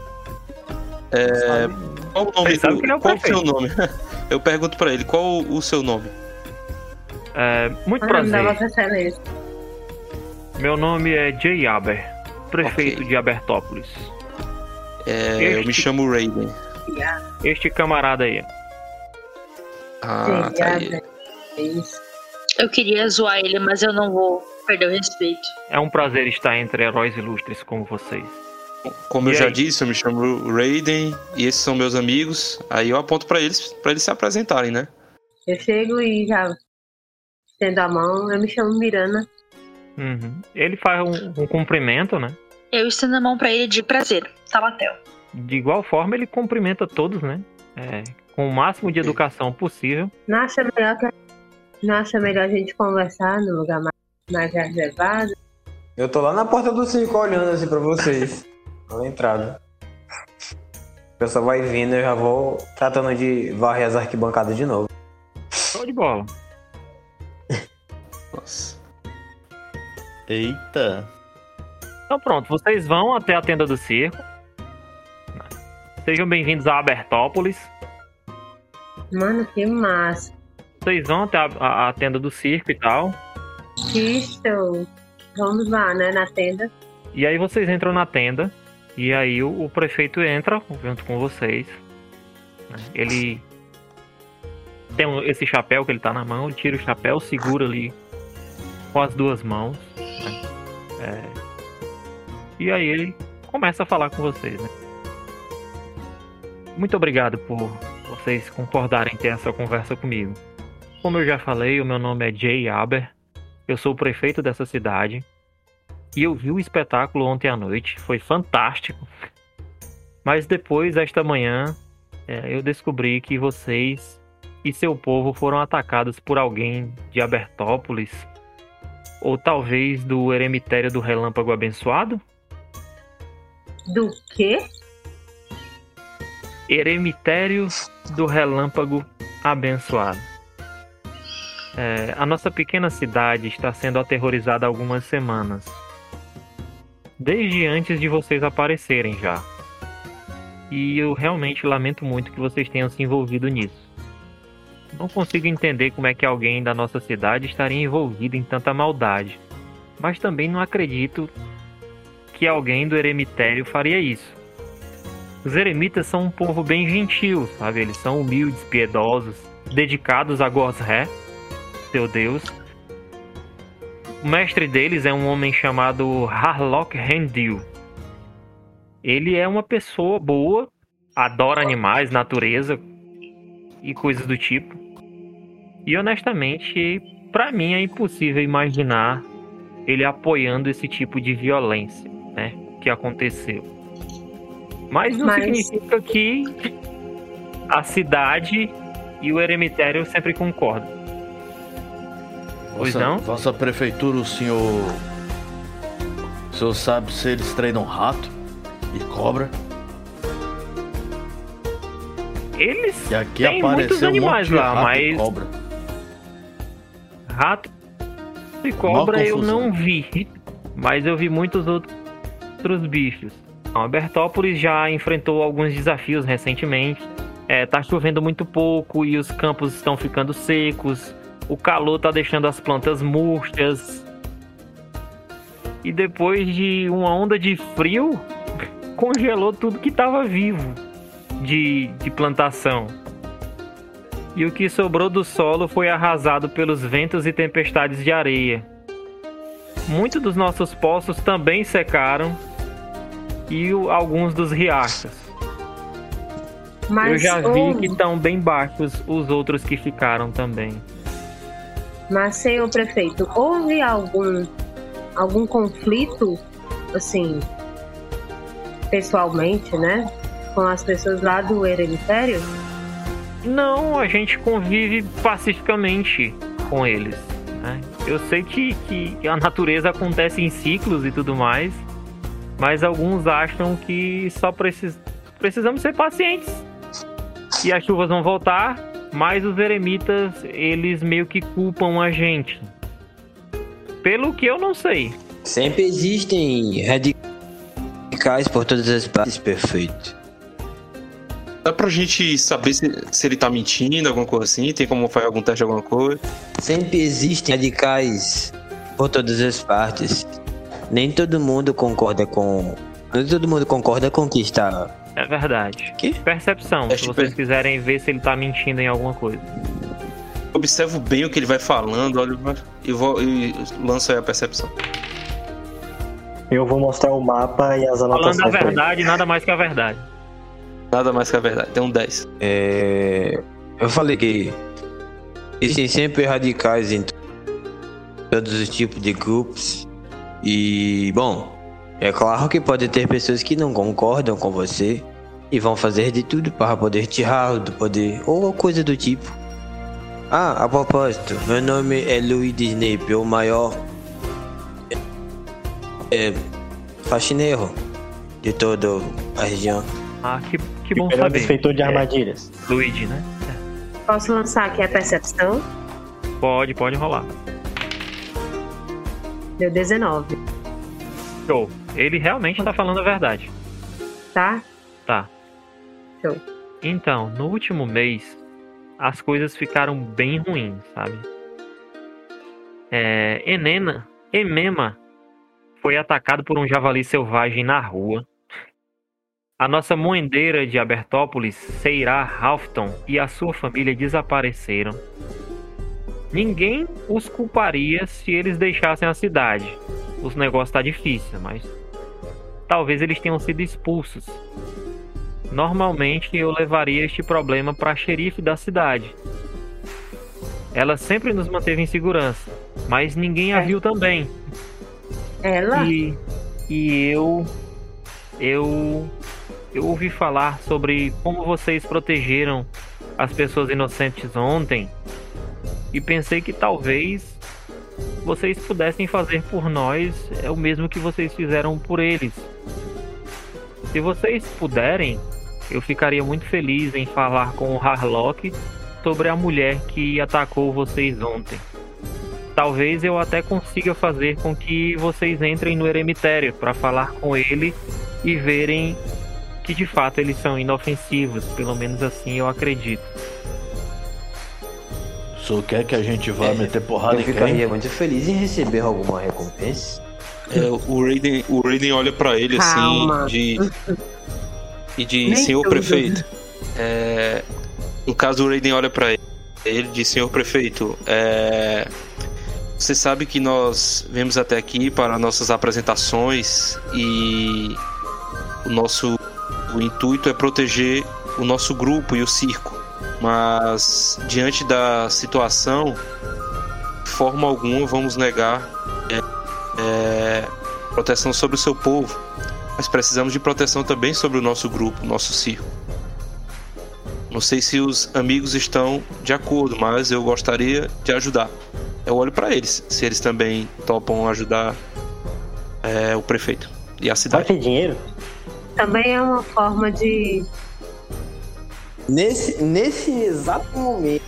Qual o nome? Sabem que ele é o qual o seu prefeito. nome? Eu pergunto pra ele, qual o seu nome? É, muito O nome da prazer. Excelência. Meu nome é Jay Aber, prefeito Ok. de Abertópolis. É, eu me Este- chamo Raiden. Este camarada aí. Ah, tá aí. É isso. Eu queria zoar ele, mas eu não vou perder o respeito. É um prazer estar entre heróis ilustres como vocês. Como eu E já aí? disse, eu me chamo Raiden e esses são meus amigos. Aí eu aponto pra eles, para eles se apresentarem, né? Eu chego e já estendo a mão. Eu me chamo Mirana. Uhum. Ele faz um, um cumprimento, né? Eu estendo a mão pra ele de prazer. Talatel. De igual forma, ele cumprimenta todos, né? É, com o máximo de educação possível. Não acha melhor que não acha melhor a gente conversar no lugar mais, mais reservado? Eu tô lá na porta do circo olhando assim pra vocês. Na entrada. O pessoal vai vindo, eu já vou tratando de varrer as arquibancadas de novo. Show de bola. Nossa. Eita. Então pronto, vocês vão até a tenda do circo. Sejam bem-vindos a Abertópolis. Mano, que massa. Vocês vão até a, a- a tenda do circo e tal. Que show. Vamos lá, né, na tenda. E aí vocês entram na tenda. E aí o, o prefeito entra junto com vocês. né? Ele tem esse chapéu que ele tá na mão, tira o chapéu, segura ali com as duas mãos. né? É, e aí ele começa a falar com vocês, né? Muito obrigado por vocês concordarem em ter essa conversa comigo. Como eu já falei, o meu nome é Jay Aber. Eu sou o prefeito dessa cidade. E eu vi o espetáculo ontem à noite. Foi fantástico. Mas depois, esta manhã, é, eu descobri que vocês e seu povo foram atacados por alguém de Abertópolis. Ou talvez do eremitério do Relâmpago Abençoado? Do quê? Eremitério do Relâmpago Abençoado. É, a nossa pequena cidade está sendo aterrorizada há algumas semanas. Desde antes de vocês aparecerem já. E eu realmente lamento muito que vocês tenham se envolvido nisso. Não consigo entender como é que alguém da nossa cidade estaria envolvido em tanta maldade. Mas também não acredito que alguém do eremitério faria isso. Os eremitas são um povo bem gentil, sabe? Eles são humildes, piedosos, dedicados a Gosré, seu deus. O mestre deles é um homem chamado Harlock Rendil. Ele é uma pessoa boa, adora animais, natureza e coisas do tipo. E honestamente, pra mim é impossível imaginar ele apoiando esse tipo de violência, né? Que aconteceu. Mas não Mas- significa que a cidade e o eremitério sempre concordam. Pois Vossa, não? Vossa prefeitura, o senhor. O senhor sabe se eles treinam rato e cobra? Eles Que aqui têm muitos um animais de lá, rato e mas cobra. rato e cobra eu não vi. Mas eu vi muitos outros bichos. A Bertópolis já enfrentou alguns desafios recentemente. É, tá chovendo muito pouco e os campos estão ficando secos. O calor tá deixando as plantas murchas. E depois de uma onda de frio, congelou tudo que tava vivo de, de plantação. E o que sobrou do solo foi arrasado pelos ventos e tempestades de areia. Muitos dos nossos poços também secaram e o- alguns dos riachos. Mas Eu já vi houve- que estão bem baixos os outros que ficaram também. Mas, senhor prefeito, houve algum, algum conflito, assim, pessoalmente, né? Com as pessoas lá do eremitério? Não, a gente convive pacificamente com eles. né? Eu sei que, que a natureza acontece em ciclos e tudo mais, mas alguns acham que só precis- precisamos ser pacientes. E as chuvas vão voltar, mas os eremitas, eles meio que culpam a gente. Pelo que eu não sei. Sempre existem radicais por todas as partes, perfeito. Dá pra gente saber se, se ele tá mentindo, alguma coisa assim? Tem como fazer algum teste, alguma coisa? Sempre existem radicais por todas as partes. Nem todo mundo concorda com. Nem todo mundo concorda com o que está. É verdade. Que? Percepção, É se tipo- vocês quiserem ver se ele tá mentindo em alguma coisa. Observo bem o que ele vai falando, olha, e, vou, e lanço aí a percepção. Eu vou mostrar o mapa e as Falando a anotações. pra ele. verdade, nada mais que a verdade. Nada mais que a verdade. Tem um 10. É, eu falei que existem sempre radicais em todos os tipos de grupos. E, bom, é claro que pode ter pessoas que não concordam com você e vão fazer de tudo para poder tirá-lo do poder ou coisa do tipo. Ah, a propósito, meu nome é Louis Snape, o maior é, faxineiro de toda a região. Ah, que, que bom saber. desfeitor de É, armadilhas. Luigi, né? Posso lançar aqui a percepção? Pode, pode rolar. Deu 19, Show. Ele realmente tá falando a verdade. tá? Tá. Show. Então, no último mês, as coisas ficaram bem ruins, sabe? É, Enena, Emema, foi atacado por um javali selvagem na rua. A nossa moendeira de Abertópolis, Seirá Halfton, e a sua família desapareceram. Ninguém os culparia se eles deixassem a cidade. Os negócios tá difícil, mas talvez eles tenham sido expulsos. Normalmente eu levaria este problema para a xerife da cidade. Ela sempre nos manteve em segurança, mas ninguém a É. viu também. Ela? E, e eu. Eu. Eu ouvi falar sobre como vocês protegeram as pessoas inocentes ontem. E pensei que talvez vocês pudessem fazer por nós é o mesmo que vocês fizeram por eles. Se vocês puderem, eu ficaria muito feliz em falar com o Harlock sobre a mulher que atacou vocês ontem. Talvez eu até consiga fazer com que vocês entrem no eremitério para falar com ele e verem que de fato eles são inofensivos, pelo menos assim eu acredito. O senhor quer que a gente vá É, meter porrada Eu em quem? ficaria muito feliz em receber alguma recompensa. É, o Raiden, o Raiden olha pra ele Calma. assim de e de Nem senhor prefeito. É, no caso o Raiden olha pra ele, ele diz senhor prefeito, é, você sabe que nós viemos até aqui para nossas apresentações e o nosso o intuito é proteger o nosso grupo e o circo. Mas diante da situação, de forma alguma vamos negar é, proteção sobre o seu povo, mas precisamos de proteção também sobre o nosso grupo, nosso circo. Não sei se os amigos estão de acordo, mas eu gostaria de ajudar. Eu olho para eles, se eles também topam ajudar é, o prefeito e a Vai cidade. ter dinheiro? Também é uma forma de. Nesse, nesse exato momento,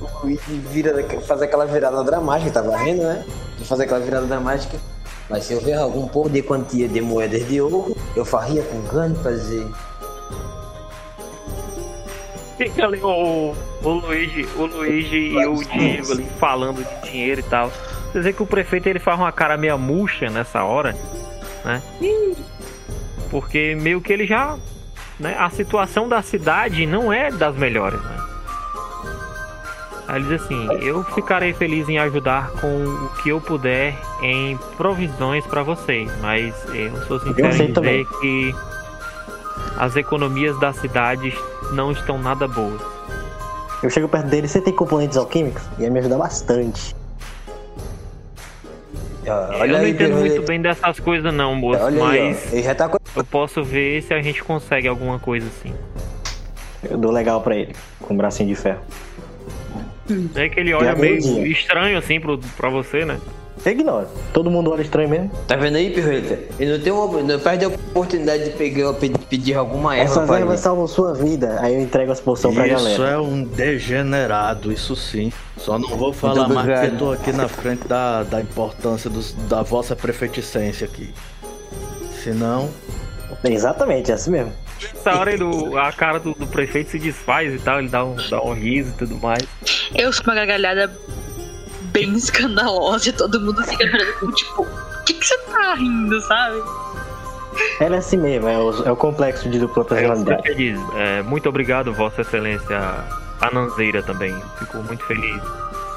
o Luigi vira, faz aquela virada dramática, tá varrendo, né? De fazer aquela virada dramática. Mas se eu ver algum pouco de quantia de moedas de ouro, eu faria com grande prazer. Fica ali o, o Luigi, o Luigi e o Diego ali falando de dinheiro e tal. Você vê que o prefeito ele faz uma cara meio murcha nessa hora, né? Porque meio que ele já. Né, a situação da cidade não é das melhores, né? Aí ele diz assim: Eu ficarei feliz em ajudar com o que eu puder em provisões para vocês, mas eu sou sincero sei em dizer que as economias da cidade não estão nada boas. Eu chego perto dele, você tem componentes alquímicos? Ia me ajudar bastante. Ah, eu não aí, entendo muito bem dessas coisas não, moço, Olha aí, mas já tá eu posso ver se a gente consegue alguma coisa assim. Eu dou legal pra ele, com um bracinho de ferro. É que ele olha meio estranho assim pro, pra você, né? Eu ignoro. Todo mundo olha estranho mesmo. Tá vendo aí, Pirulita? Ele não tem uma... Não perde a oportunidade de pegar, pedir, pedir alguma erva Essas ervas salvam sua vida. Aí eu entrego as poções pra Isso galera. é um degenerado, isso sim. Só não vou falar Muito mais porque obrigado. tô aqui na frente da, da importância dos- da vossa prefeiticência aqui. Senão, Exatamente, é assim mesmo. Nessa hora ele, o- a cara do, do prefeito se desfaz e tal, ele dá um, dá um riso e tudo mais. Eu sou uma gargalhada bem escandalosa e todo mundo fica olhando tipo, o que, que você tá rindo, sabe? Ela é assim mesmo, é o, é o complexo de dupla personalidade. prefeito diz: é, Muito obrigado, Vossa Excelência Ananzeira também. Fico muito feliz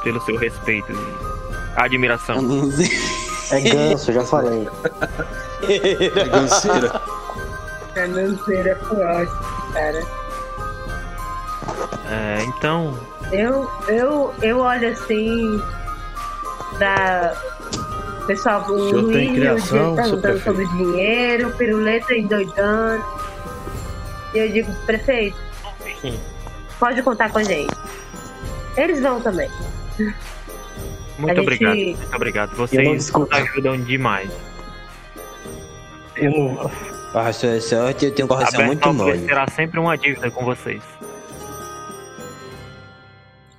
pelo seu respeito e admiração. É ganso, já falei. É ganceira. A lanceira foi ótimo, cara. É, então, Eu, eu, eu olho assim pra. Pessoal, o Luiz criação, perguntando sobre dinheiro, piruleta endoidando. E eu digo, prefeito, Sim. pode contar com a gente. Eles vão também. muito A gente- obrigado. Muito obrigado. Vocês ajudam demais. Eu não. A sua sorte, eu tenho coração muito mole. terá sempre uma dívida com vocês.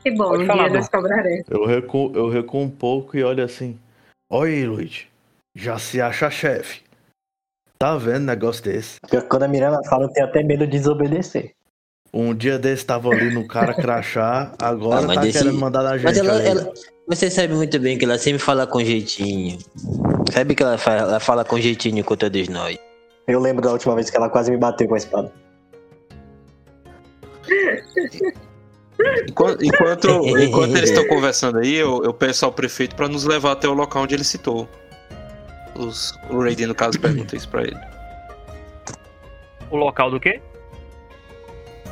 Que bom, Pode um falar, dia nós cobraremos. eu recuo, eu recuo um pouco e olho assim. Olha aí, Luigi. Já se acha chefe. Tá vendo negócio desse? Quando a Miranda fala, eu tenho até medo de desobedecer. Um dia desse tava ali no cara crachá, agora Ah, tá desse- querendo mandar na gente. Mas ela, ela- você sabe muito bem que ela sempre fala com jeitinho. Sabe que ela fala, ela fala com jeitinho com todos nós. Eu lembro da última vez que ela quase me bateu com a espada. Enquanto, enquanto, enquanto eles estão conversando aí, eu, eu peço ao prefeito pra nos levar até o local onde ele citou. Os, o Raiden, no caso, pergunta isso pra ele. O local do quê?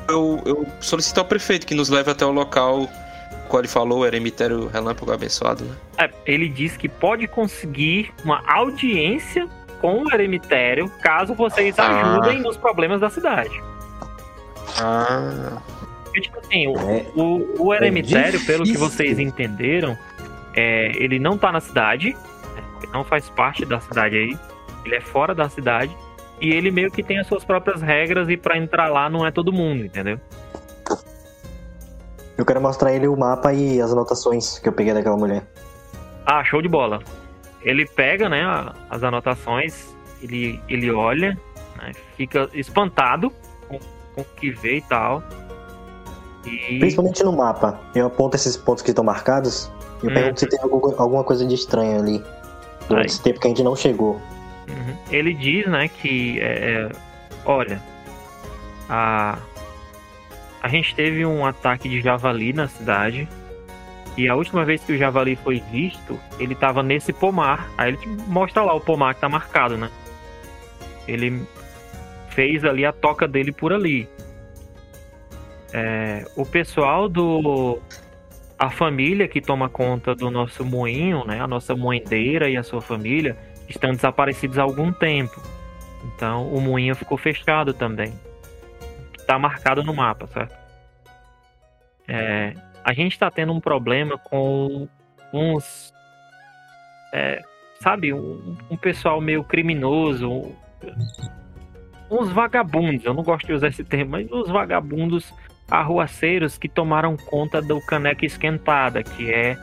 Eu, eu solicito ao prefeito que nos leve até o local qual ele falou, era emitério relâmpago abençoado, né? É, ele diz que pode conseguir uma audiência com o eremitério caso vocês Ah. ajudem nos problemas da cidade. Ah. Porque, tipo assim, o, É. o, o eremitério, É pelo que vocês entenderam, é, ele não tá na cidade, né? ele não faz parte da cidade aí, ele é fora da cidade, e ele meio que tem as suas próprias regras, e pra entrar lá não é todo mundo, entendeu? Eu quero mostrar ele o mapa e as anotações que eu peguei daquela mulher. Ah, show de bola. Ele pega, né, as anotações, ele, ele olha, né, fica espantado com, com o que vê e tal. E Principalmente no mapa. Eu aponto esses pontos que estão marcados e eu Hum. pergunto se tem algum- alguma coisa de estranho ali. Durante Aí. esse tempo que a gente não chegou. Uhum. Ele diz, né, que é, é, olha, a a gente teve um ataque de javali na cidade e a última vez que o javali foi visto, ele tava nesse pomar. Aí ele te mostra lá o pomar que tá marcado, né? Ele fez ali a toca dele por ali. É, o pessoal do a família que toma conta do nosso moinho, né, a nossa moendeira e a sua família estão desaparecidos há algum tempo. Então o moinho ficou fechado também. Tá marcado no mapa, certo? É, a gente tá tendo um problema com uns. é, sabe, um, um pessoal meio criminoso. uns vagabundos, eu não gosto de usar esse termo, mas uns vagabundos arruaceiros que tomaram conta do Caneca Esquentada, que é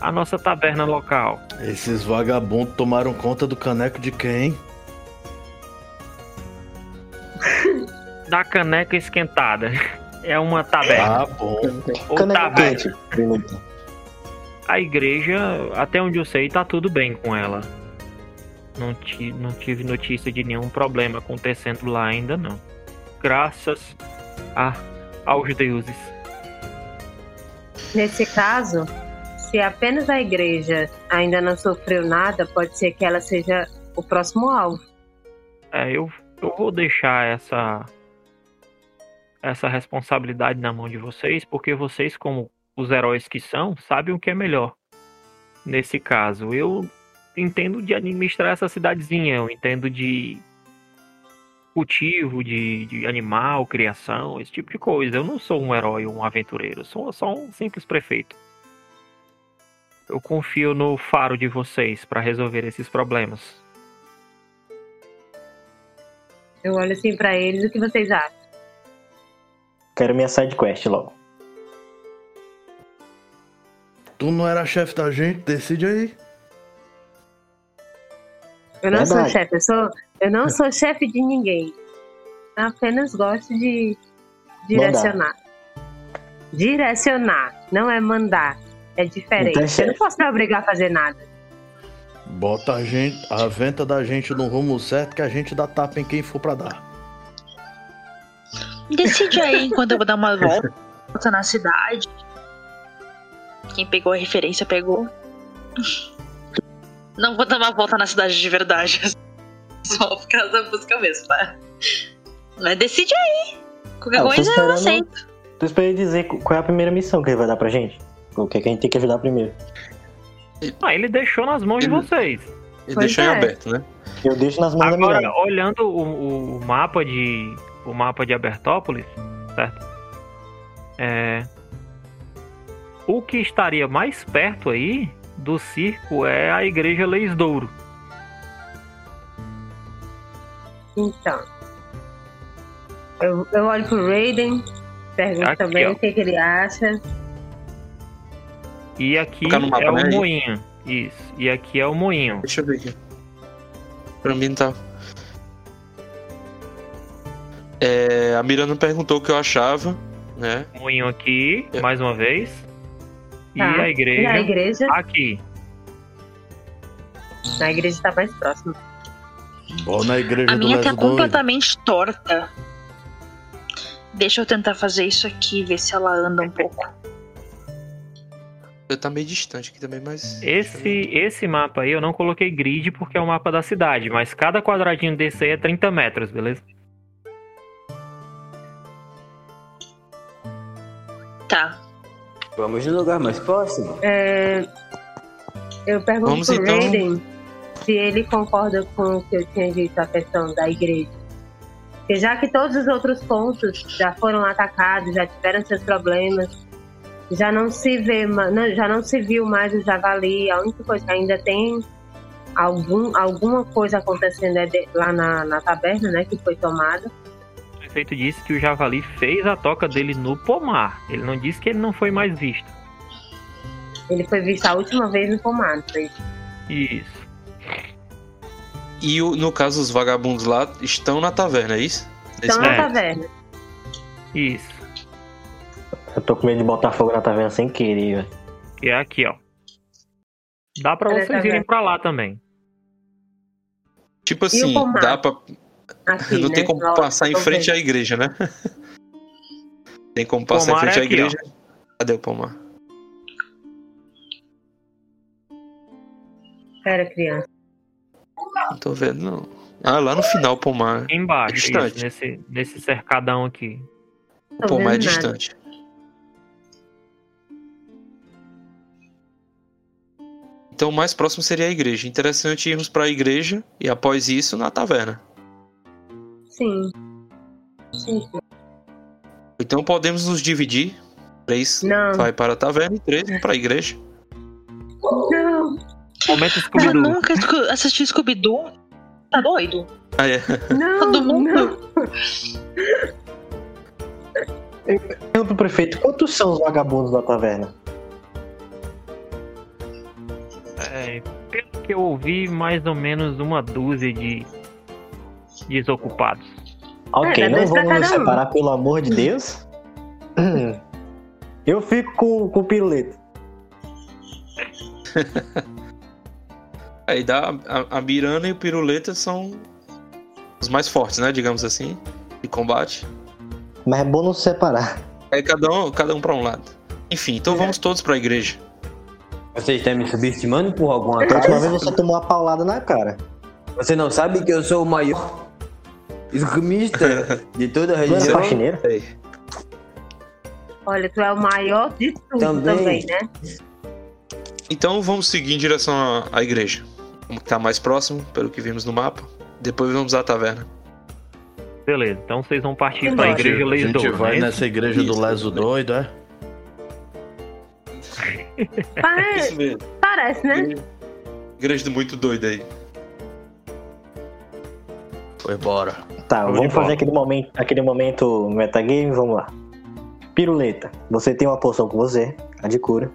a nossa taberna local. Esses vagabundos tomaram conta do caneco de quem? da caneca esquentada. É uma taberna. Ah, bom. Ou Caneca taverna. quente. A igreja, até onde eu sei, tá tudo bem com ela. Não, ti- não tive notícia de nenhum problema acontecendo lá ainda, não. Graças a, aos deuses. Nesse caso, se apenas a igreja ainda não sofreu nada, pode ser que ela seja o próximo alvo. É, eu, eu vou deixar essa essa responsabilidade na mão de vocês, porque vocês, como os heróis que são, sabem o que é melhor. Nesse caso, eu entendo de administrar essa cidadezinha, eu entendo de cultivo, de, de animal, criação, esse tipo de coisa. Eu não sou um herói ou um aventureiro, eu sou só um simples prefeito. Eu confio no faro de vocês para resolver esses problemas. Eu olho assim pra eles, o que vocês acham? Quero minha side quest logo. Tu não era chefe da gente? Decide aí. Eu não sou Verdade. chefe, eu sou, eu não sou chefe de ninguém. Eu apenas gosto de direcionar. Direcionar, não é mandar. É diferente. Então é eu não posso me obrigar a fazer nada. Bota a gente, a venta da gente no rumo certo que a gente dá tapa em quem for pra dar. Decide aí enquanto eu vou dar uma volta na cidade. Quem pegou a referência pegou. Não vou dar uma volta na cidade de verdade. Só por causa da música mesmo, tá? Mas decide aí. Qualquer Ah, é coisa eu aceito. Tô esperando ele dizer qual é a primeira missão que ele vai dar pra gente. O que, é que a gente tem que ajudar primeiro. Ah, ele deixou nas mãos de Ele- vocês. Ele Pois deixou em é. aberto, né? Eu deixo nas mãos da Agora, Miranda. olhando o, o mapa de o mapa de Abertópolis, certo? É, o que estaria mais perto aí do circo é a igreja Leisdouro. Então. Eu, eu olho pro Raiden, pergunto Aqui, também ó. o que, que ele acha. E aqui mapa, é o né, aí? moinho. Isso. E aqui é o moinho. Deixa eu ver aqui. Pra mim não tá. É, a Miranda perguntou o que eu achava, né? Moinho aqui, É. mais uma vez. E Tá. a E igreja a igreja? aqui. A igreja tá mais próxima. Ou na igreja A do minha tá Doido. completamente torta. Deixa eu tentar fazer isso aqui, ver se ela anda um pouco. Eu tá meio distante aqui também, mas. Esse, esse mapa aí eu não coloquei grid porque é o mapa da cidade, mas cada quadradinho desse aí é 30 metros, beleza? Tá. Vamos no lugar mais próximo. É, eu pergunto Vamos pro então. Raiden se ele concorda com o que eu tinha dito, a questão da igreja. Porque já que todos os outros pontos já foram atacados, já tiveram seus problemas, já não se vê, já não se viu mais o javali. A única coisa que ainda tem algum, alguma coisa acontecendo é de- lá na, na taberna, né, que foi tomada. O prefeito disse que o javali fez a toca dele no pomar. Ele não disse que ele não foi mais visto. Ele foi visto a última vez no pomar, não foi? Isso. E o- no caso, os vagabundos lá estão na taverna, é isso? Nesse Então na taverna. Isso. Eu tô com medo de botar fogo na taverna sem querer, velho. Que é aqui, ó. Dá pra Olha, vocês irem pra lá também. Tipo assim, dá pra. Aqui, não né? tem como Ó, passar em frente vendo. à igreja, né? tem como passar em Pomar frente é à aqui, igreja. Cadê o pomar? Pera, criança. Não tô vendo, não. Ah, lá no final o pomar. Aqui embaixo, isso, Distante. nesse, nesse cercadão aqui. O pomar é vendo nada. distante. Então o mais próximo seria a igreja. Interessante irmos pra igreja e após isso na taverna. Sim. Então podemos nos dividir. Três Não. vai para a taverna e três vão para a igreja. Não, Eu nunca assisti Scooby-Doo. Tá doido? Ah, é. não, Todo mundo. não. Pergunta pro prefeito, quantos são os vagabundos da taverna? É, pelo que eu ouvi, mais ou menos uma dúzia de desocupados. Ok, É, dá não vamos nos separar, pelo amor de Deus. Eu fico com, com o pirulito. Aí dá a, a Mirana e o Piruleta são os mais fortes, né? Digamos assim, de combate. Mas é bom não se separar. Aí cada um, cada um para um lado. Enfim, então vamos todos para a igreja. Você está me subestimando por alguma Da última causa? vez você tomou uma paulada na cara. Você não sabe que eu sou o maior esgrimista de toda a região? faxineiro? Olha, tu é o maior de tudo Também. também, né? Então vamos seguir em direção à, à igreja. Como que tá mais próximo, pelo que vimos no mapa. Depois vamos à taverna. Beleza, então vocês vão partir pra lógico. igreja a Leisdor, gente vai é isso? nessa igreja do Isso. Leso Doido, é? Pare- mesmo. Parece, né? Igreja do muito doido aí. Foi embora. Tá, de vamos fazer aquele momento, aquele momento metagame, vamos lá. Piruleta, você tem uma poção com você, a de cura.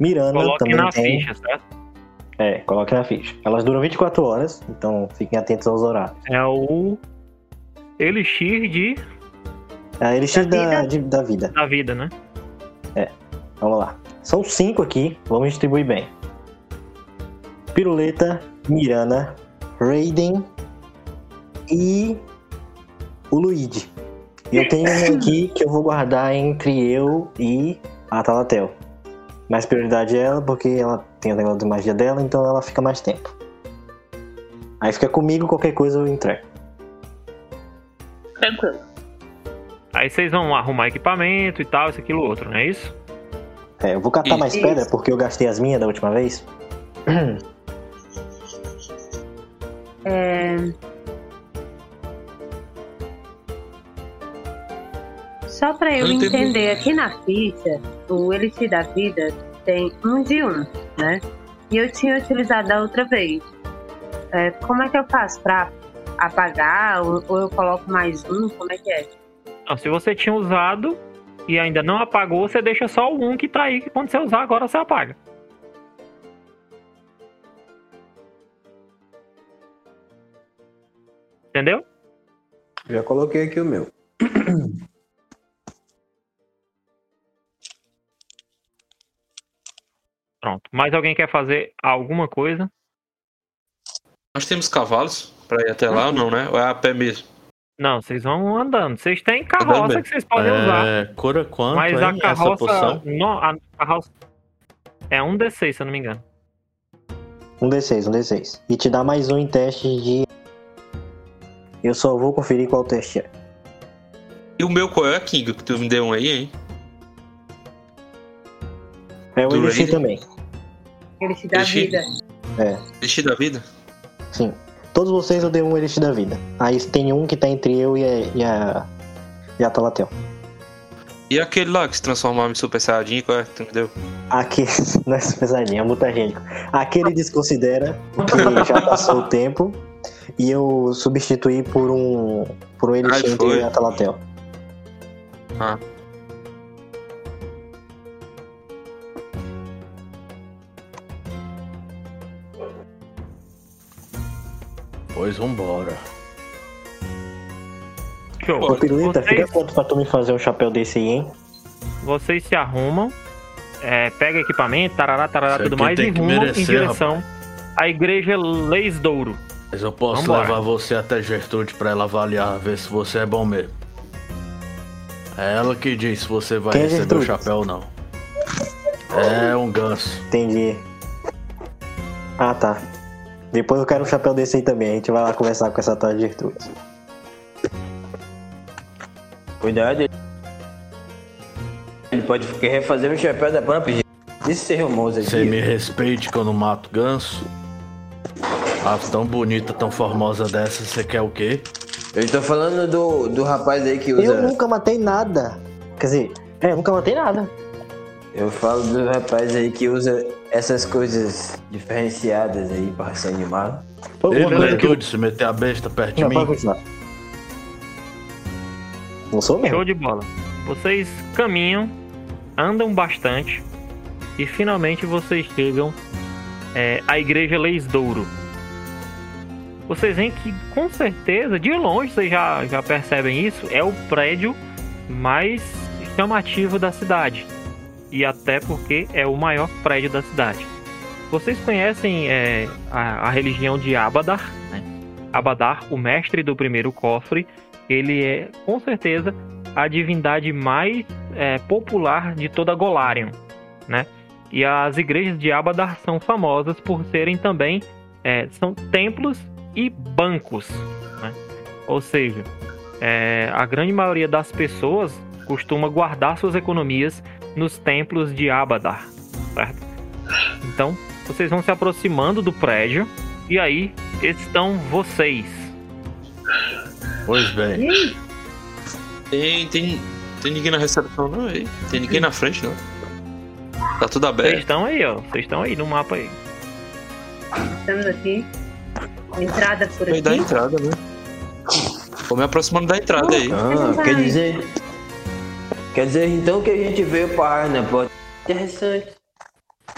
Miranda Coloque também na tem. ficha, certo? É, coloque na ficha. Elas duram 24 horas, então fiquem atentos aos horários. É o Elixir de, É elixir Da da, vida? de- da vida. da vida, né? Vamos lá. São cinco aqui, vamos distribuir bem. Piruleta, Mirana, Raiden e o Luigi. E eu tenho um aqui que eu vou guardar entre eu e a Talatel. Mas prioridade é ela, porque ela tem o negócio de magia dela, então ela fica mais tempo. Aí fica comigo, qualquer coisa eu entrego. Tranquilo. Aí vocês vão arrumar equipamento e tal, isso, aquilo, outro, não é isso? É, eu vou catar mais Isso. pedra, porque eu gastei as minhas da última vez. É... Só pra eu Eu entender, aqui na ficha, o Elixir da Vida tem um de um, né? E eu tinha utilizado da outra vez. É, como é que eu faço pra apagar? Ou, ou eu coloco mais um? Como é que é? Não, se você tinha usado e ainda não apagou, você deixa só o um que tá aí, que quando você usar agora você apaga. Entendeu? Já coloquei aqui o meu. Pronto. Mais alguém quer fazer alguma coisa? Nós temos cavalos. Pra ir até lá ou não, né? Ou é a pé mesmo? Não, vocês vão andando. Vocês têm carroça que vocês podem usar. É, cura quanto, Mas hein, a carroça, no- a carroça. É um D6, se eu não me engano. Um D6, um D6. E te dá mais um em teste de. Eu só vou conferir qual teste é. E o meu qual é, King? Que tu me deu um aí, hein? É o Elixir também. Te dá Elixir? vida. Deixa da vida? Sim. Todos vocês eu dei um Elixir da vida. Aí tem um que tá entre eu e a. e a, e a Talatel. E aquele lá que se transformava em Super Saiyajin, qual é que tu me deu? Aqui, nessa pesadinha, é mutagênico. Aquele desconsidera que já passou o tempo e eu substituí por um. por um Elixir Ai, entre e a Talatel. Ah. Pois vambora. Show. Ô, Pirulita, vocês, fica quanto pra tu me fazer um chapéu desse aí, hein? vocês se arrumam, é, pega equipamento, tarará, tarará, tudo mais, e rumam em merecer, direção à igreja Leisdouro. Mas eu posso Vambora. levar você até Gertrude pra ela avaliar, ver se você é bom mesmo. É ela que diz se você vai Quem é receber o chapéu ou não. É um ganso. Entendi. Ah, tá. Depois eu quero um chapéu desse aí também. A gente vai lá conversar com essa tal de Gertrude. Cuidado. Ele pode querer fazer um chapéu da Pampa, gente. Isso ser rumoso aqui. Você me respeite que eu não mato ganso. Ah, tão bonita, tão formosa dessa, você quer o quê? Eu tô falando do, do rapaz aí que usa. Eu nunca matei nada. Quer dizer, é, eu nunca matei nada. Eu falo do rapaz aí que usa essas coisas diferenciadas aí pra ser animado. Uma coisa que- Gertrude, se meter a besta perto de Não, pode mim. continuar. Não sou mesmo. Show de bola. Vocês caminham, andam bastante e finalmente vocês chegam é, à igreja Leisdouro. Vocês veem que com certeza, de longe vocês já, já percebem isso, é o prédio mais chamativo da cidade. E até porque é o maior prédio da cidade. Vocês conhecem é, a, a religião de Abadar, né? Abadar, o mestre do primeiro cofre, ele é com certeza a divindade mais é, popular de toda Golarion, né? E as igrejas de Abadar são famosas por serem também é, são templos e bancos, né? Ou seja, é, a grande maioria das pessoas costuma guardar suas economias nos templos de Abadar, certo? Então, vocês vão se aproximando do prédio e aí estão vocês. Pois bem. Tem, tem, tem ninguém na recepção, não, aí. Tem ninguém na frente, não. Tá tudo Vocês aberto. estão aí, ó. Vocês estão aí no mapa aí. estamos aqui. Entrada por Vai dar aqui. entrada, né? Tô me aproximando da entrada aí. Ah, quer dizer. Quer dizer então que a gente veio parar na porta. Interessante.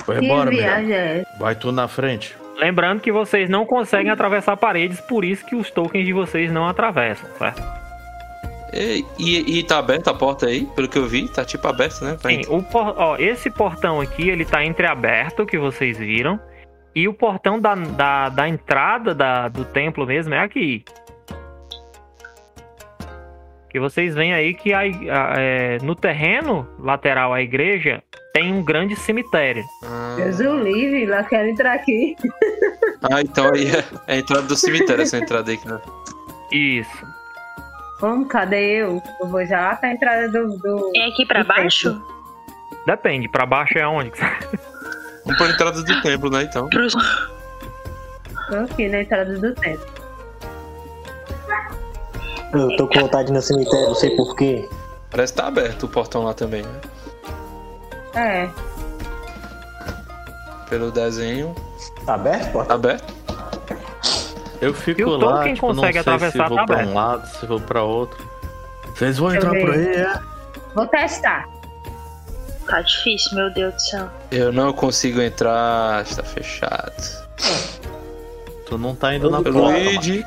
Foi embora, meu. viagem é essa? Vai tu na frente. Lembrando que vocês não conseguem atravessar paredes, por isso que os tokens de vocês não atravessam, certo? E, e, e tá aberta a porta aí, pelo que eu vi, tá tipo aberto, né? Sim, o por- ó, esse portão aqui, ele tá entreaberto, que vocês viram. E o portão da, da, da entrada da, do templo mesmo é aqui. Que vocês veem aí que a, a- é, no terreno lateral à igreja tem um grande cemitério. Ah, Deus o livre, lá quero entrar aqui. ah, então aí é, é a entrada do cemitério, essa entrada aí que não. Isso. Vamos, cadê eu? Eu vou já lá pra entrada do. do... É aqui pra do templo. baixo? Depende, pra baixo é onde? Vamos pra entrada do templo, né? Então. Aqui na entrada do templo. Eu tô com vontade no cemitério, não sei porquê. Parece que tá aberto o portão lá também, né? É. Pelo desenho. Tá aberto, porta? Tá aberto? Eu fico E o lá, Tolkien tipo, não consegue sei atravessar, se vou tá pra aberto. um lado, se vou pra outro. Vocês vão eu entrar por ver. aí, é? Vou testar. Tá difícil, meu Deus do céu. Eu não consigo entrar, está fechado. Tu não tá indo na porta. Luigi,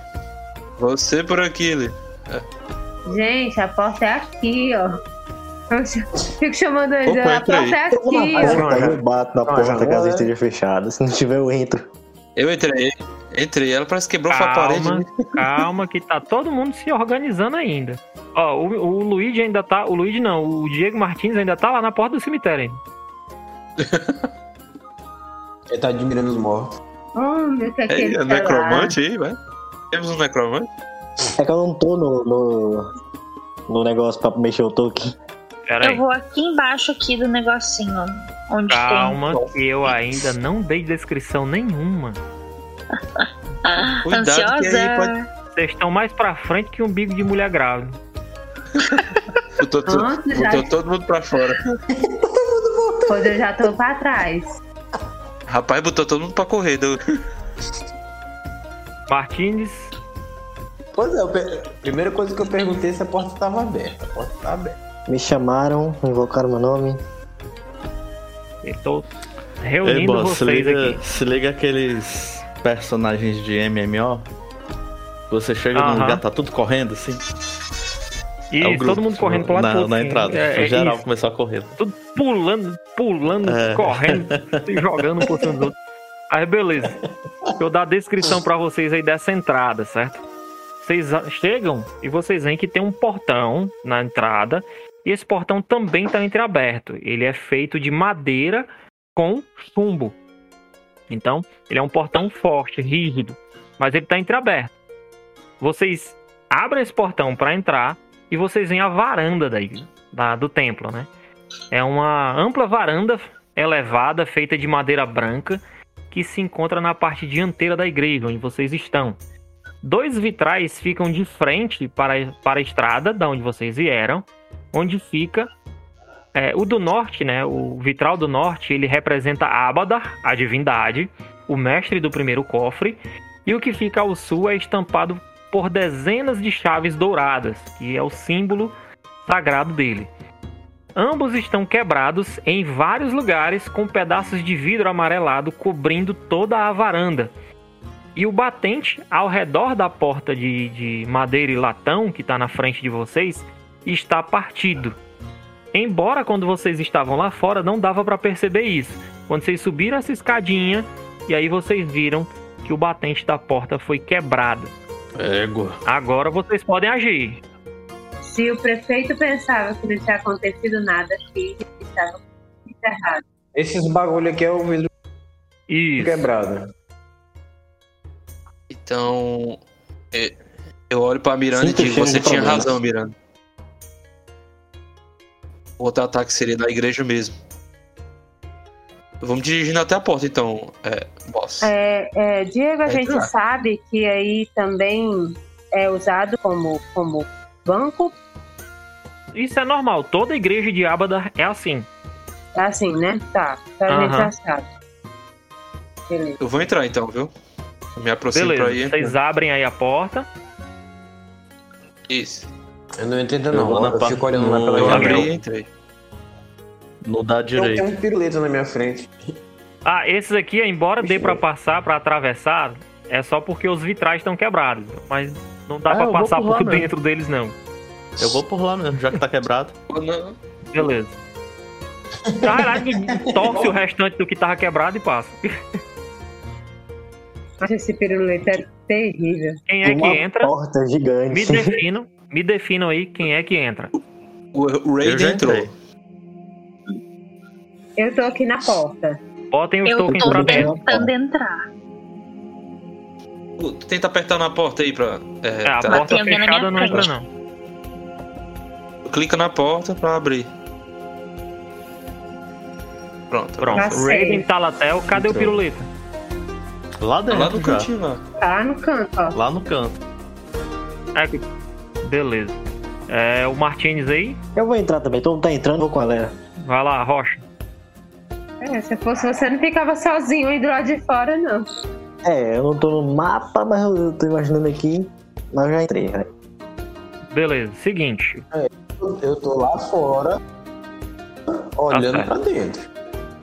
você por aqui, Li. Gente, a porta é aqui, ó. Eu Fico chamando eles, Opa, a porta aí. é aqui, ó. Eu bato na porta caso vou- esteja fechada. Se não tiver, eu entro. Eu entrei, Entrei, ela parece que quebrou a parede. Calma, né? calma, que tá todo mundo se organizando ainda. Ó, o, o Luigi ainda tá. O Luigi não, o Diego Martins ainda tá lá na porta do cemitério ainda. Ele tá admirando os mortos. Oh, meu que É, aquele é tá lá. necromante aí, vai. Temos um necromante. É que eu não tô no, no, no negócio pra mexer o token. Pera Eu aí. vou aqui embaixo aqui do negocinho. Onde Calma, que eu ainda não dei descrição nenhuma. tem. Cuidado que aí Ansiosa. pode- Vocês estão mais pra frente que um bico de mulher grávida. Botou, to- Nossa, já- botou todo mundo pra fora. Pois eu já tô pra trás. Rapaz, botou todo mundo pra correr. Deu... Martins, Pois é, per- primeira coisa que eu perguntei é se a porta tava aberta. A porta tá aberta. Me chamaram, invocaram meu nome. eu tô Ei, reunindo boss, se vocês liga, aqui. se liga aqueles personagens de MMO. Você chega Aham. no lugar, tá tudo correndo assim. E É todo mundo correndo pro lado na, outro, na assim. entrada. É, é o geral isso. começou a correr. Tudo pulando, pulando, É. correndo, se jogando por cima dos outros. Aí, beleza. Eu dar a descrição pra vocês aí dessa entrada, certo? Vocês chegam e vocês veem que tem um portão na entrada. E esse portão também tá entreaberto. Ele é feito de madeira com chumbo. Então, ele é um portão forte, rígido. Mas ele tá entreaberto. Vocês abrem esse portão pra entrar e vocês veem a varanda daí, da, do templo, né? É uma ampla varanda elevada feita de madeira branca que se encontra na parte dianteira da igreja, onde vocês estão. Dois vitrais ficam de frente para, para a estrada, da onde vocês vieram, onde fica é, o do norte, né? O vitral do norte ele representa Abadar, a divindade, o mestre do primeiro cofre, e o que fica ao sul é estampado por dezenas de chaves douradas, que é o símbolo sagrado dele. Ambos estão quebrados em vários lugares com pedaços de vidro amarelado cobrindo toda a varanda. E o batente ao redor da porta de, de madeira e latão que está na frente de vocês está partido. Embora quando vocês estavam lá fora não dava para perceber isso. Quando vocês subiram essa escadinha e aí vocês viram que o batente da porta foi quebrado. Égua. Agora vocês podem agir. Se o prefeito pensava que não tinha acontecido nada aqui, ele estava enterrado. Esses bagulho aqui é o vidro Isso. quebrado. Então. é, Eu olho pra Miranda Sinto e digo: Você tinha problemas. razão, Miranda. O outro ataque seria da igreja mesmo. Vamos dirigindo até a porta, então, é, boss. É, é, Diego, a gente entrar. sabe que aí também é usado como, como banco, Isso é normal. Toda igreja de Abadar é assim. é assim, né? Tá, então a gente já sabe. Beleza. Eu vou entrar então, viu? Eu me aproximo Beleza. pra ir. Vocês abrem aí a porta. Isso. Eu não entendo Eu não. vou na Eu, parte- fico olhando lá no- pela Eu abri e entrei. No da Eu direita. tenho um pirulito na minha frente. Ah, esses aqui, embora dê pra passar, pra atravessar, é só porque os vitrais estão quebrados. Mas não dá Ah, pra eu passar por por dentro deles, não. Eu vou por lá mesmo, já que tá quebrado. Não. Beleza. Caralho, torce o restante do que tava quebrado e passa. Mas esse pirulito é terrível. Quem é Tem que uma entra? porta Me gigante. definam. Me definam aí quem é que entra. O, o Raiden entrou. Eu tô aqui na porta. Botem os Eu tokens tô pra dentro. tentando entrar. Tenta apertar na porta aí pra. É, É, a tá. Porta fechada não entra, não. Clica na porta pra abrir. Pronto. Pronto. O. Raiden Talatel, cadê o Entrou. piruleta? Lá Tá lá dentro no já. cantinho lá. Tá no canto, ó. Lá no canto. É que- Beleza. É, o Martins aí. Eu vou entrar também, todo mundo tá entrando, vou com a galera. Vai lá, Rocha. É, se fosse você, não ficava sozinho aí do lado de fora, não. É, eu não tô no mapa, mas eu tô imaginando aqui. Mas eu já entrei, né? Beleza. Seguinte. Eu tô lá fora, olhando certo. pra dentro.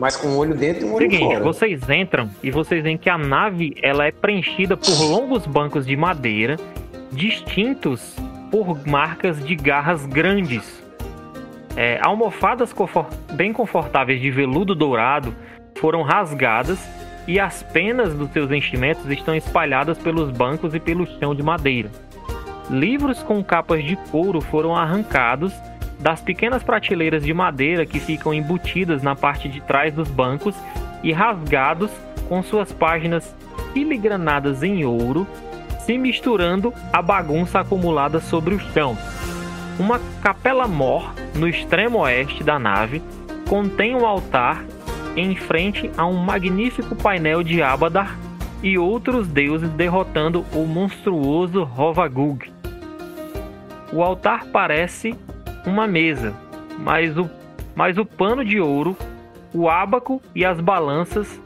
Mas com um olho dentro e um olho Seguinte, fora. vocês entram e vocês veem que a nave ela é preenchida por longos bancos de madeira, distintos por marcas de garras grandes. É, almofadas confor- bem confortáveis de veludo dourado foram rasgadas e as penas dos seus enchimentos estão espalhadas pelos bancos e pelo chão de madeira. Livros com capas de couro foram arrancados das pequenas prateleiras de madeira que ficam embutidas na parte de trás dos bancos e rasgados com suas páginas filigranadas em ouro, se misturando à bagunça acumulada sobre o chão. Uma capela mor no extremo oeste da nave contém um altar em frente a um magnífico painel de Abadar e outros deuses derrotando o monstruoso Rovagug. O altar parece uma mesa, mas o, mas o pano de ouro, o ábaco e as balanças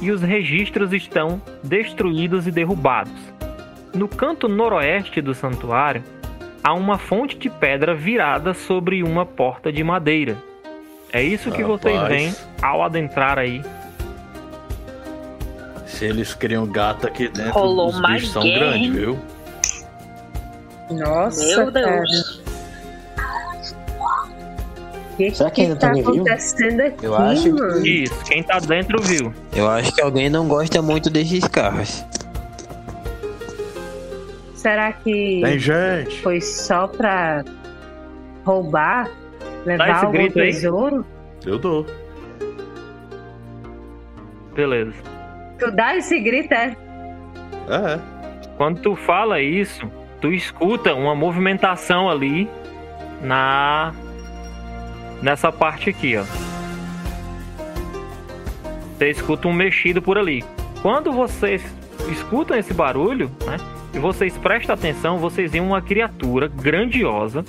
e os registros estão destruídos e derrubados. No canto noroeste do santuário, há uma fonte de pedra virada sobre uma porta de madeira. É isso que Rapaz. vocês veem ao adentrar aí. Se eles criam gato aqui dentro, Rolou os uma bichos são grandes, viu? Nossa, Meu cara. Deus. O que, Será que que ainda tá tá acontecendo aqui, Eu acho que- mano? Isso, quem tá dentro viu. Eu acho que alguém não gosta muito desses carros. Será que Tem gente. foi só pra roubar? Dá Levar esse algum grito aí. tesouro? Eu dou. Beleza. Tu dá esse grito, é? É. Quando tu fala isso, tu escuta uma movimentação ali na nessa parte aqui, ó. Você escuta um mexido por ali. Quando vocês escutam esse barulho, né? E vocês prestam atenção, vocês veem uma criatura grandiosa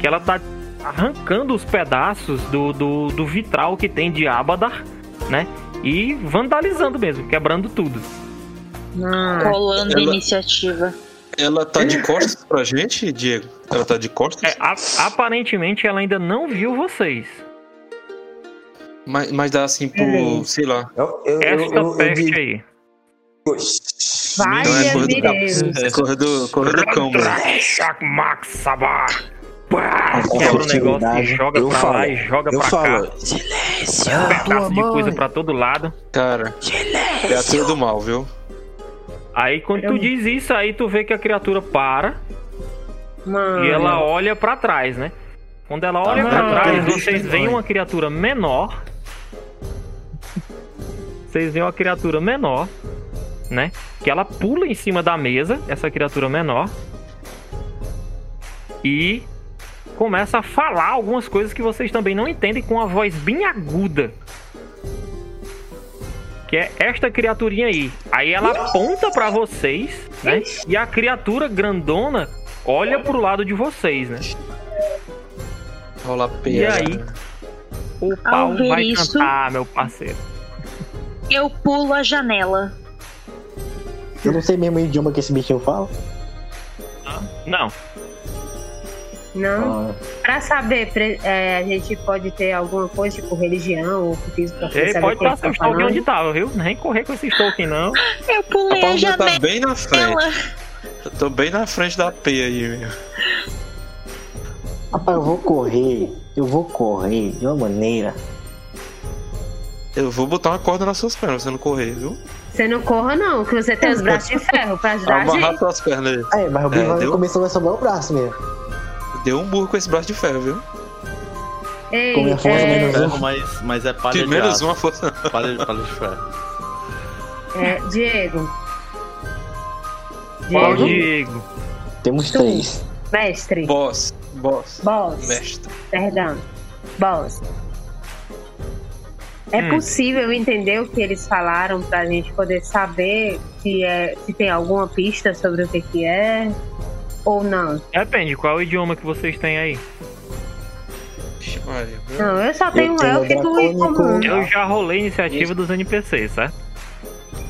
que ela tá arrancando os pedaços do, do, do vitral que tem de Abadar, né? E vandalizando mesmo, quebrando tudo. Não. Rolando Ela- iniciativa. Ela tá de costas pra gente, Diego? Ela tá de costas? É, a- aparentemente ela ainda não viu vocês. Mas, mas dá assim por, Hum. sei lá. Eu, eu, eu, Esta eu, eu peste aí. Vai, Então é cor do Deus. É cor do, cor do cão, mano. Max Sabar. Pá, Quebra o negócio e joga Eu pra falo, lá e joga pra falo, cá. silêncio, Pedaço de coisa pra todo lado. Cara, criatura do mal, viu? Aí quando tu diz isso, aí tu vê que a criatura para Mano. e ela olha pra trás, né? Quando ela olha Tá pra vendo? trás, vocês veem uma criatura menor. Vocês veem uma criatura menor, né? Que ela pula em cima da mesa, essa criatura menor. E começa a falar algumas coisas que vocês também não entendem com uma voz bem aguda. Que é esta criaturinha aí. Aí ela aponta pra vocês, né? E a criatura grandona olha pro lado de vocês, né? Rola E aí, o pau vai isso- cantar, meu parceiro. Eu pulo a janela. Eu não sei mesmo o idioma que esse bichinho fala. Não, Não. Ah, Pra saber, é, a gente pode ter alguma coisa, tipo religião ou cultismo pra saber pode o passar o tá Stalking falando. onde tava, viu? Nem correr com esse Stalking, não. Eu pulei a Rapaz, já tá janela. bem na frente. Eu tô bem na frente da P aí, meu. Rapaz, eu vou correr. Eu vou correr de uma maneira. Eu vou botar uma corda nas suas pernas pra você não correr, viu? Você não corra, não, que você tem os braços de ferro pra ajudar a Amarrar suas pernas aí. É, mas o bicho É, começou a sobrar o braço mesmo. Deu um burro com esse braço de ferro, viu? Ei, Com minha força é, menos um. Ferro, mas, mas é palha de Menos aço. uma força. Palha, de- palha de ferro. é, Diego. Qual Diego, Diego? Temos Tu. três. mestre. Boss. Boss. Boss. Mestre. Perdão. Boss. É Hum. possível entender o que eles falaram pra gente poder saber se, é, se tem alguma pista sobre o que, que é ou não? Depende, qual o idioma que vocês têm aí? Não, eu só tenho um tenho élfico e dracônico. comum. Eu já rolei a iniciativa dos NPCs, certo?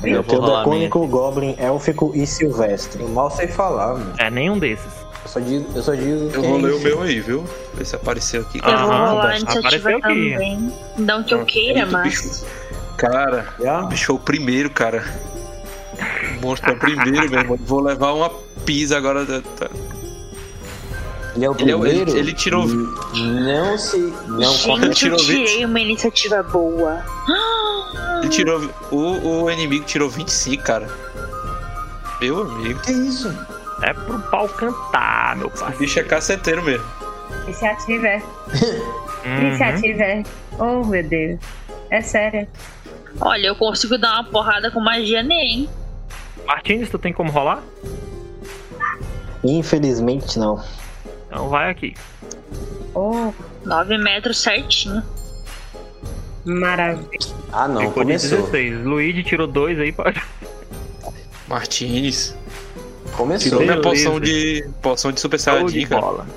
Eu Eu vou tenho dracônico, goblin, élfico e silvestre. Eu mal sei falar, mano. É nenhum desses. Eu só digo, eu só digo Eu rolei é o isso. meu aí, viu? Vê se apareceu aqui. Eu vou Aham, rolar a apareceu iniciativa aqui. também. Não que eu queira, Eita, mas. bicho. Cara, Já? bicho foi o primeiro, cara. O monstro é o primeiro, meu irmão. Vou levar uma pisa agora. da- tá. Ele é o Ele é o- ele- ele tirou- Não se. Não conta. Ele Gente, eu tirou tirei uma iniciativa boa. Ele tirou. O, o inimigo tirou 25, cara. Meu amigo. Que isso? É pro pau cantar, meu O parceiro. bicho é caceteiro mesmo. Iniciativa é. Uhum. Iniciativa é. Oh, meu Deus. É sério. Olha, eu consigo dar uma porrada com magia hein? Martins, tu tem como rolar? Infelizmente não. Então vai aqui. Oh, 9 metros certinho. maravilha. Ah, não, Ficou de começou. 16. Luigi tirou dois aí. Pode... Martins. Começou. Tirou minha poção de. poção de super saiyajin, cara. bola.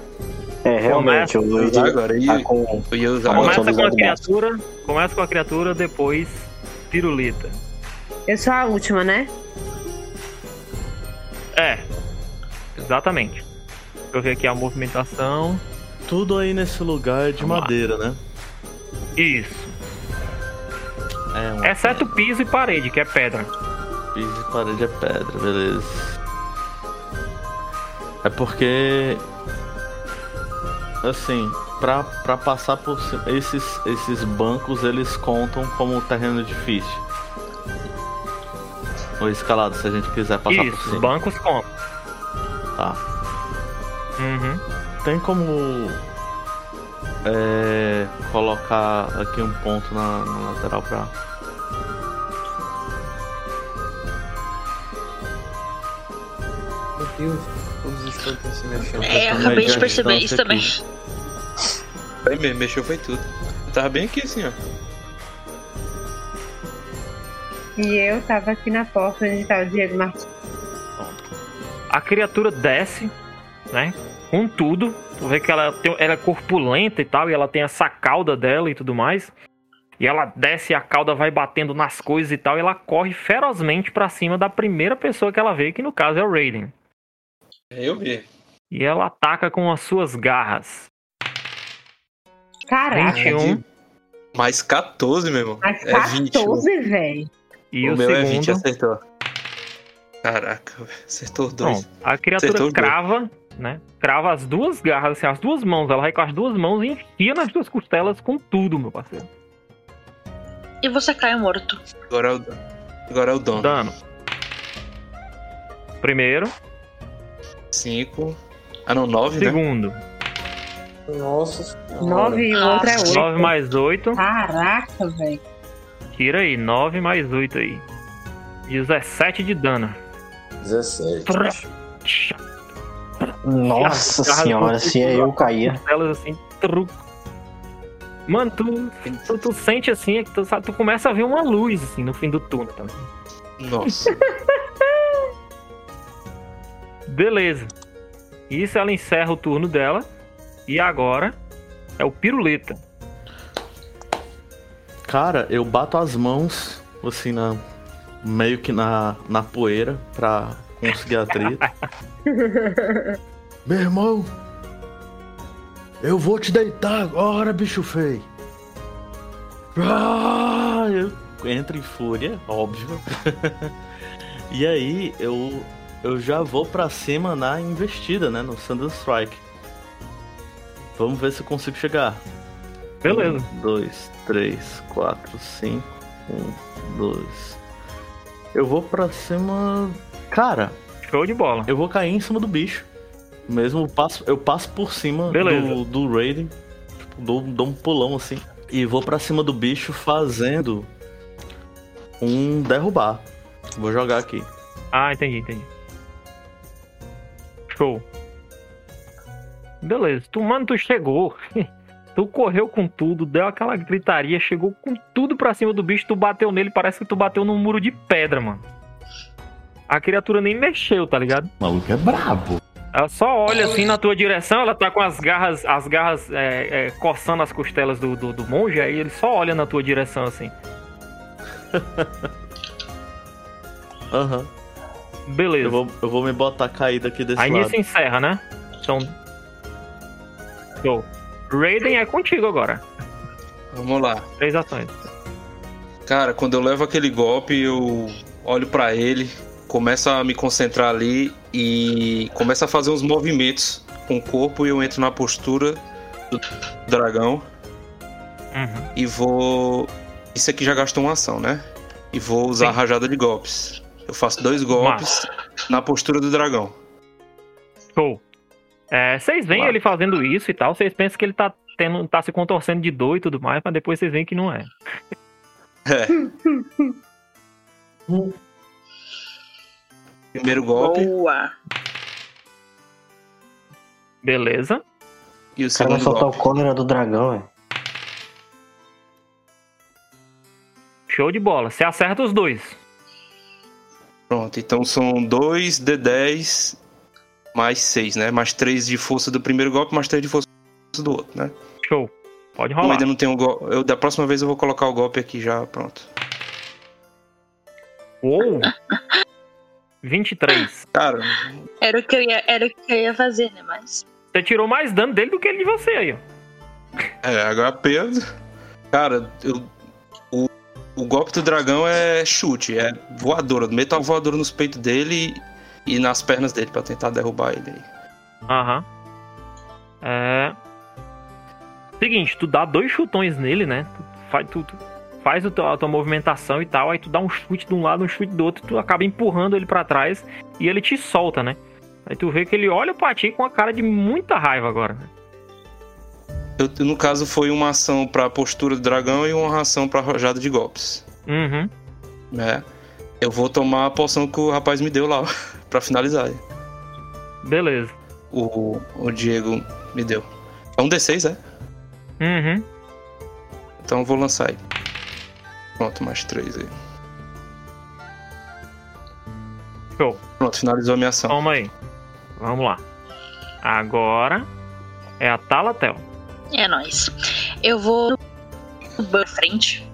É, realmente, o Eu ia Luigi agora. Tá ia, com. eu ia usar bom, agora. Começa com a criatura. Começa com a criatura, depois pirulita. Eu sou a última, né? É. Exatamente. Deixa eu ver aqui a movimentação. Tudo aí nesse lugar é de Vamos lá. madeira, né? Isso. É, um Exceto piso e parede, que é pedra. piso e parede é pedra, beleza. É porque. Assim, pra, pra passar por cima. Esses, esses bancos eles contam como terreno difícil. Ou escalado, se a gente quiser passar por Isso, os cima. bancos contam. Tá. Uhum. Tem como é, colocar aqui um ponto na, na lateral pra. Meu Deus, todos os estão se mexendo. É, eu acabei de perceber isso também. aqui. Foi mesmo, mexeu foi tudo. Eu tava bem aqui assim, ó. E eu tava aqui na porta onde tava o Diego Martins. A criatura desce, né? Com tudo. Tu vê que ela, tem, ela é corpulenta e tal, e ela tem essa cauda dela e tudo mais. E ela desce e a cauda vai batendo nas coisas e tal, e ela corre ferozmente pra cima da primeira pessoa que ela vê, que no caso é o Raiden. É, Eu vi. E ela ataca com as suas garras. Caraca, 21. Mais 14, meu irmão. É 21. 14, velho. E o o, meu é segundo. 20, acertou. Caraca, velho, acertou dois. Bom, a criatura Acertou os dois. crava, né? Crava as duas garras, assim, as duas mãos. Ela vai com as duas mãos e enfia nas duas costelas com tudo, meu parceiro. E você cai morto. Agora é o, agora é o dono. Dano. Primeiro. 5. Ah, não, 9, né? Segundo. Nossa senhora. 9 e o outro é 8. 9 mais 8. Caraca, velho. Tira aí. 9 mais 8 aí. 17 de dano. 17. Nossa Garras senhora, se é eu caía. Elas assim. Tru... Mano, tu, tu, tu sente assim, é que tu, sabe, tu começa a ver uma luz assim no fim do túnel. Tá? Nossa. Beleza. Isso ela encerra o turno dela. E agora é o piruleta. Cara, eu bato as mãos, assim, na. Meio que na, na poeira pra conseguir a treta. Meu irmão, eu vou te deitar agora, bicho feio. Ah, eu entro em fúria, óbvio. e aí eu, eu já vou pra cima na investida, né? No Thunder Strike. Vamos ver se eu consigo chegar. Beleza. Um, dois, três, quatro, cinco. Um, dois. Eu vou pra cima. Cara, Show de bola. eu vou cair em cima do bicho. Mesmo eu passo, eu passo por cima Beleza. do, do Raiden. Tipo, dou, dou um pulão assim. E vou pra cima do bicho fazendo um derrubar. Vou jogar aqui. Ah, entendi, entendi. Show. Beleza. Tu, mano, tu chegou. tu correu com tudo, deu aquela gritaria, chegou com tudo pra cima do bicho, tu bateu nele, parece que tu bateu num muro de pedra, mano. A criatura nem mexeu, tá ligado? O maluco é brabo. Ela só olha assim na tua direção, ela tá com as garras, as garras é, é, coçando as costelas do, do, do monge, aí ele só olha na tua direção assim. Aham. Beleza. Eu vou, eu vou me botar caído aqui desse Aí lado. nisso encerra, né? Então. Show. Raiden é contigo agora. Vamos lá. Três ações. Cara, quando eu levo aquele golpe, eu olho pra ele, começo a me concentrar ali e começo a fazer uns movimentos com o corpo e eu entro na postura do dragão Uhum. e vou Isso aqui já gastou uma ação, né? E vou usar a Sim. rajada de golpes. Eu faço dois golpes na postura do dragão. Show. É, vocês veem Claro. ele fazendo isso e tal, vocês pensam que ele tá, tendo, tá se contorcendo de dor e tudo mais, mas depois vocês veem que não é. É. Primeiro golpe Boa. Beleza. e o cara vai soltar o cólera do dragão, é. Show de bola. Você acerta os dois. Pronto, então são 2 D10 mais 6, né? Mais 3 de força do primeiro golpe, mais 3 de força do outro, né? Show. Pode rolar. ainda não tem o golpe. Eu, da próxima vez eu vou colocar o golpe aqui já, pronto. Uou! 23. Cara, Era o que eu ia, era o que eu ia fazer, né? Mas. Você tirou mais dano dele do que ele de você aí, ó. é, HP. Cara, eu, o, o golpe do dragão é chute, é voadora. Meto a voadora nos peitos dele e, nas pernas dele pra tentar derrubar ele aí. Aham. É. Seguinte, tu dá dois chutões nele, né? Tu faz, tu, tu faz o teu- a tua movimentação e tal, aí tu dá um chute de um lado, um chute do outro, tu acaba empurrando ele pra trás e ele te solta, né? Aí tu vê que ele olha pra ti com a cara de muita raiva agora. né? Eu, no caso, foi uma ação pra postura do dragão e uma ação pra rojada de golpes. Uhum. né? Eu vou tomar a poção que o rapaz me deu lá pra finalizar. Beleza. O, o Diego me deu. É um D6, é? Uhum. Então eu vou lançar aí. Pronto, mais três aí. Show. Pronto, finalizou a minha ação. Toma aí. Vamos lá. Agora é a Talatel. É nóis. Eu vou no frente.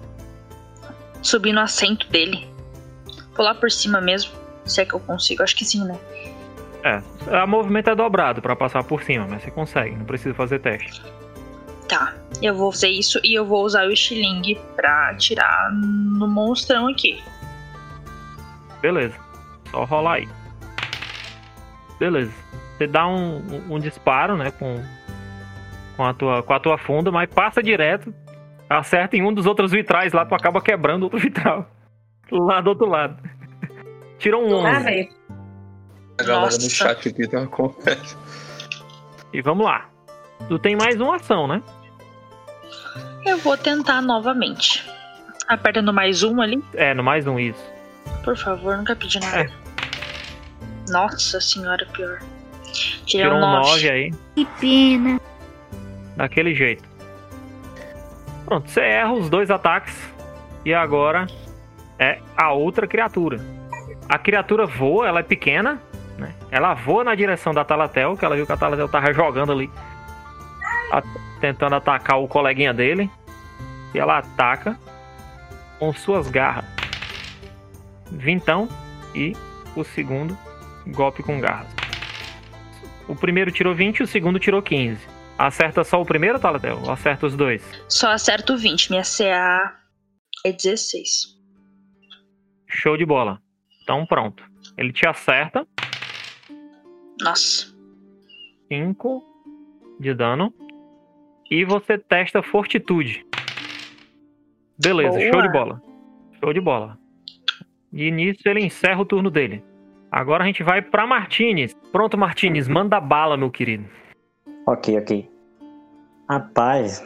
Subir no assento dele. Pular por cima mesmo. Se é que eu consigo. Acho que sim, né? É, a movimento é dobrado pra passar por cima, mas você consegue, não precisa fazer teste. Tá. Eu vou fazer isso e eu vou usar o estilingue pra atirar no monstrão aqui. Beleza. Só rolar aí. Beleza. Você dá um, um- um disparo, né, com, com, a tua, com a tua funda, mas passa direto, acerta em um dos outros vitrais lá, tu acaba quebrando outro vitral. Lá do outro lado. Tirou um Ah, 11. velho. A galera Nossa. no chat aqui tá com. E vamos lá. Tu tem mais uma ação, né? Eu vou tentar novamente. Aperta no mais um ali. É, no mais um isso. Por favor, nunca pedi nada. É. Nossa senhora, pior. Tirei Tirou um um 9 9. aí. Que pena. Daquele jeito. Pronto, você erra os dois ataques. E agora é a outra criatura. A criatura voa, ela é pequena. Né? Ela voa na direção da Talatel, que ela viu que a Talatel tava jogando ali. tentando atacar o coleguinha dele. E ela ataca com suas garras. Vintão e o segundo golpe com garras. O primeiro tirou 20 e o segundo tirou 15. Acerta só o primeiro, Talatel? Ou acerta os dois? Só acerto 20. Minha CA é 16. Show de bola. Então pronto. Ele te acerta. Nossa. 5 de dano. E você testa fortitude. Beleza, Boa. show de bola. Show de bola. E nisso ele encerra o turno dele. Agora a gente vai pra Martinez. Pronto, Martinez, manda bala, meu querido. Ok, ok. Rapaz,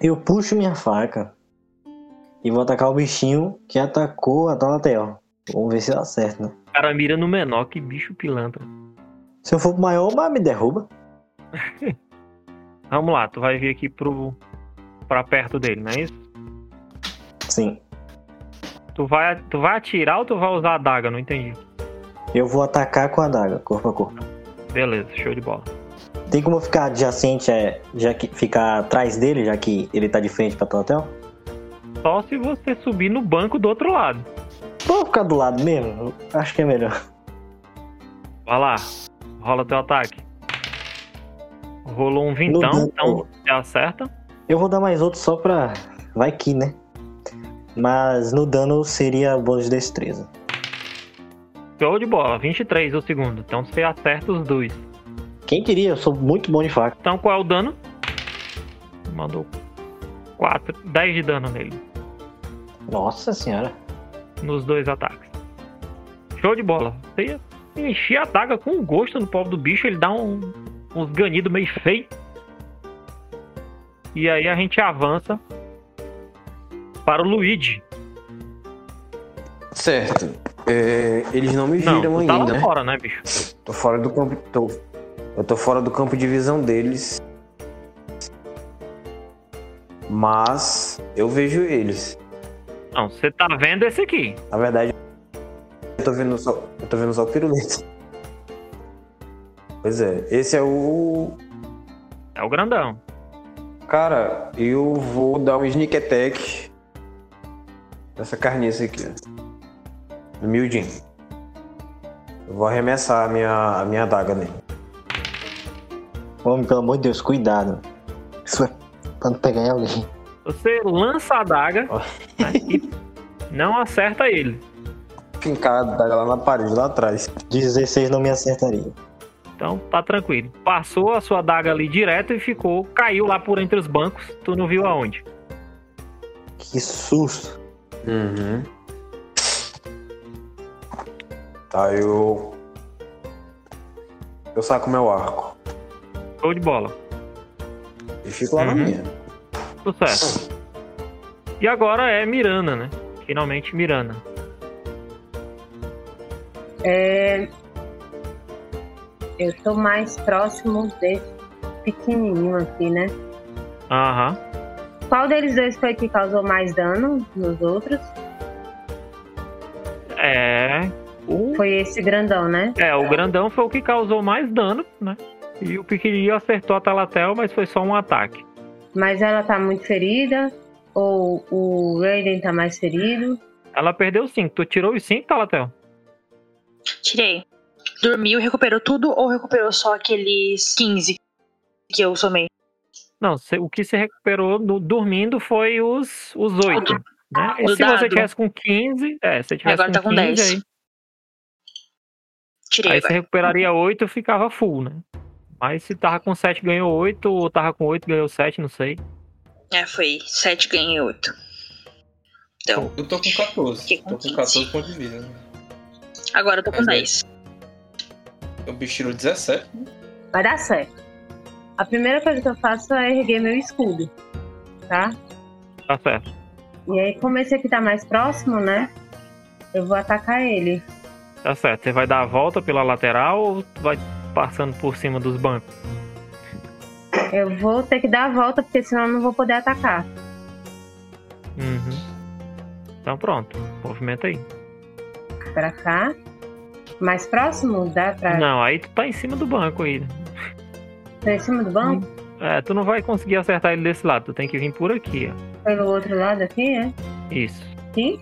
eu puxo minha faca e vou atacar o bichinho que atacou a Talatel. Vamos ver se dá certo, né? O cara mira no menor, que bicho pilantra. Se eu for pro maior, mas me derruba. Vamos lá, tu vai vir aqui pro. pra perto dele, não é isso? Sim. Tu vai, tu vai atirar ou tu vai usar a daga? Não entendi. Eu vou atacar com a adaga, corpo a corpo. Beleza, show de bola. Tem como eu ficar adjacente, é, já que ficar atrás dele, já que ele tá de frente pra Talatel? Só se você subir no banco do outro lado. Vou ficar do lado mesmo? Acho que é melhor. Vai lá, rola teu ataque. Rolou um vintão, então você acerta. Eu vou dar mais outro só pra. Vai que, né? Mas no dano seria bônus de destreza. Show de bola, 23 o segundo. Então você acerta os dois. Quem diria? Eu sou muito bom de faca. Então qual é o dano? Mandou 4, 10 de dano nele. Nossa senhora. nos dois ataques. Show de bola. Você ia encher a daga com gosto no povo do bicho, ele dá um, uns ganidos meio feio. E aí a gente avança para o Luigi. Certo. É, eles não me Não, viram tu tá ainda, lá né? fora, né, bicho? Tô fora do campo. Tô, eu tô fora do campo de visão deles. Mas eu vejo eles. Não, você tá vendo esse aqui. Na verdade, eu tô vendo só, eu tô vendo só o pirulito. Pois é, esse é o. É o grandão. Cara, eu vou dar um sneak attack nessa carniça aqui, ó. No Mildin. Eu vou arremessar a minha, a minha adaga nele. Homem, pelo amor de Deus, cuidado. Isso é pra não pegar em alguém. Você lança a daga né, e não acerta ele. Fincar a adaga lá na parede, lá atrás. 16 não me acertaria. Então tá tranquilo. Passou a sua daga ali direto e ficou, caiu lá por entre os bancos. Tu não viu aonde. Que susto. Uhum. Tá, eu. Eu saco meu arco. Show de bola. E fico lá na Uhum. minha. Sucesso. E agora é Mirana, né? Finalmente Mirana. É, Eu tô mais próximo desse pequenininho aqui, né? Aham. Qual deles dois foi que causou mais dano nos outros? É. O, Foi esse grandão, né? é, o grandão foi o que causou mais dano, né? E o pequenininho acertou a Talatel, mas foi só um ataque. Mas ela tá muito ferida? Ou o Raiden tá mais ferido? Ela perdeu 5. Tu tirou os 5, Talatel? Tirei. Dormiu, recuperou tudo ou recuperou só aqueles 15 que eu somei? Não, cê- o que se recuperou no- dormindo foi os, os 8. Né? E O se você dado. tivesse com 15, é, se você tivesse Agora tá com 15, 10. aí, Tirei aí você recuperaria 8 e ficava full, né? Mas se tava com 7 ganhou 8, ou tava com 8 ganhou 7, não sei. É, foi 7 ganhei 8. Então, Eu tô com 14. Fiquei com Tô com 15. 14 pontos de vida. né? agora eu tô com Mas é. 10. O bicho tirou 17. Vai dar certo. A primeira coisa que eu faço é erguer meu escudo, tá? Tá certo. E aí, como esse aqui tá mais próximo, né? Eu vou atacar ele. Tá certo. Você vai dar a volta pela lateral ou vai passando por cima dos bancos? Eu vou ter que dar a volta, porque senão eu não vou poder atacar. Uhum. Então pronto. Movimenta aí. Pra cá. Mais próximo? Dá pra. Não, aí tu tá em cima do banco aí. Tô em cima do banco? É, tu não vai conseguir acertar ele desse lado. Tu tem que vir por aqui, ó. Pelo outro lado aqui, é? Isso. Aqui?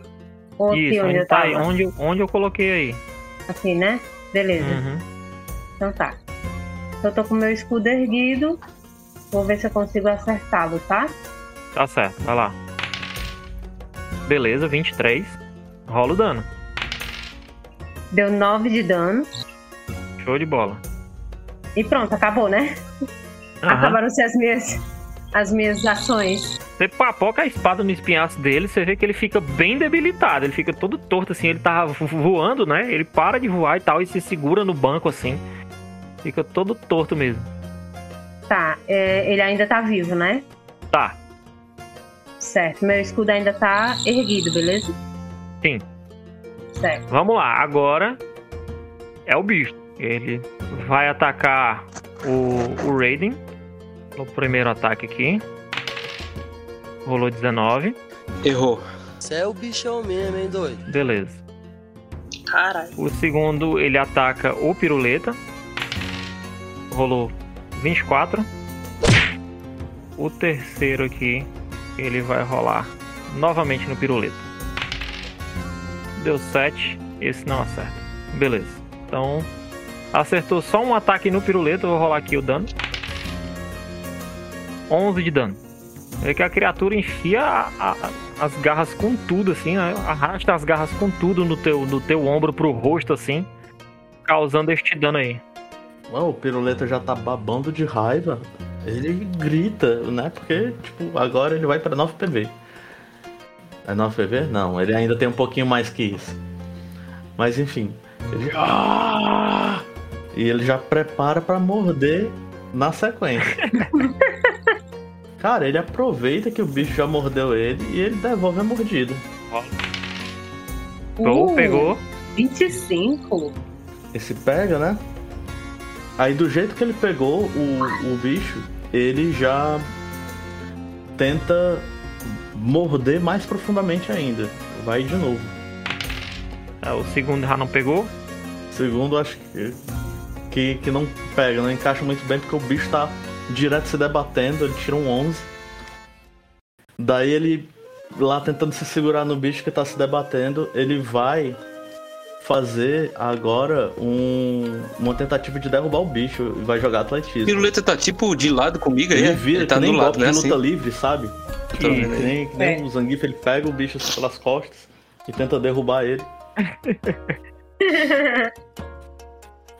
Ou aqui Isso, onde onde, eu tá, tava? onde, eu- onde eu coloquei aí. Aqui, né? Beleza. Uhum. Então tá. Eu tô com meu escudo erguido. Vou ver se eu consigo acertá-lo, tá? Tá certo, vai lá. Beleza, 23. Rola o dano. Deu 9 de dano. Show de bola. E pronto, acabou, né? Aham. Acabaram-se as minhas, as minhas ações. Você papoca a espada no espinhaço dele, você vê que ele fica bem debilitado. Ele fica todo torto, assim. Ele tá vo- voando, né? Ele para de voar e tal, e se segura no banco, assim. Fica todo torto mesmo. Tá, é, ele ainda tá vivo, né? Tá, Certo. Meu escudo ainda tá erguido, beleza? Sim. Certo. vamos lá. Agora é o bicho. Ele vai atacar o, o Raiden. No primeiro ataque aqui. Rolou 19. Errou. Você é o bichão mesmo, hein, doido? Beleza. Caralho. O segundo, ele ataca o piruleta. Rolou 24. O terceiro aqui, ele vai rolar novamente no piruleta. Deu 7. Esse não acerta. Beleza. Então, acertou só um ataque no piruleta. Vou rolar aqui o dano. 11 de dano. É que a criatura enfia a- a- as garras com tudo, assim, né? arrasta as garras com tudo no teu, no teu ombro pro rosto, assim, causando este dano aí. Mano, o piruleta já tá babando de raiva. Ele grita, né? Porque, tipo, agora ele vai pra 9 PV. É 9 PV? Não, ele ainda tem um pouquinho mais que isso. Mas enfim. Ele. Ah! E ele já prepara pra morder na sequência. Cara, ele aproveita que o bicho já mordeu ele e ele devolve a mordida. Ou Uh, pegou. 25. Esse pega, né? Aí do jeito que ele pegou o, o bicho, ele já tenta morder mais profundamente ainda. Vai de novo. Ah, o segundo já não pegou. Segundo, acho que, que, que não pega, não encaixa muito bem porque o bicho tá direto se debatendo, ele tira um 11. Daí ele, lá tentando se segurar no bicho que tá se debatendo, ele vai fazer agora um, uma tentativa de derrubar o bicho e vai jogar atletismo. Piruleta tá tipo de lado comigo aí. Ele é? vira, ele tá que nem do lado, golpe né? luta Assim. livre, sabe? Que, que nem, que nem É. o Zangief, ele pega o bicho assim pelas costas e tenta derrubar ele,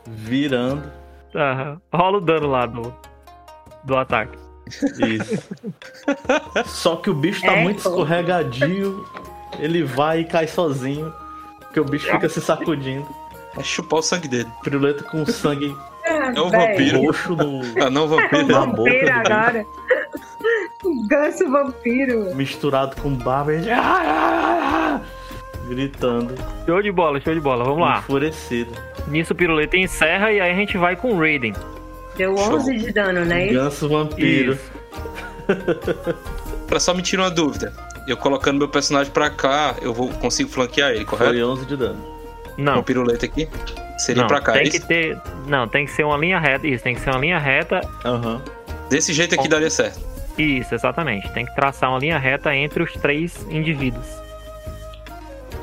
virando. Aham. Rola o dano lá do, do ataque. Isso. Só que o bicho tá É, muito escorregadio, ele vai e cai sozinho, porque o bicho fica se sacudindo. Vai chupar o sangue dele. Piruleta com sangue É um vampiro. roxo no, Ah, não, vampiro. na boca do Vampiro bicho, agora. Ganso vampiro. misturado com barba. Ele... "Ah, ah, ah", Gritando, Show de bola, show de bola. Vamos lá. enfurecido. Nisso o piruleta encerra e aí a gente vai com o Raiden. Deu 11 de dano, né? Ganso vampiro. Isso. Pra só me tirar uma dúvida. Eu colocando meu personagem pra cá, eu vou consigo flanquear ele, correto? Foi 11 de dano. Com Não, o piruleta aqui. Seria não pra cá, tem é que isso? ter. Não, tem que ser uma linha reta. Isso, tem que ser uma linha reta. Aham. Desse jeito aqui daria certo. Isso, exatamente. Tem que traçar uma linha reta entre os três indivíduos.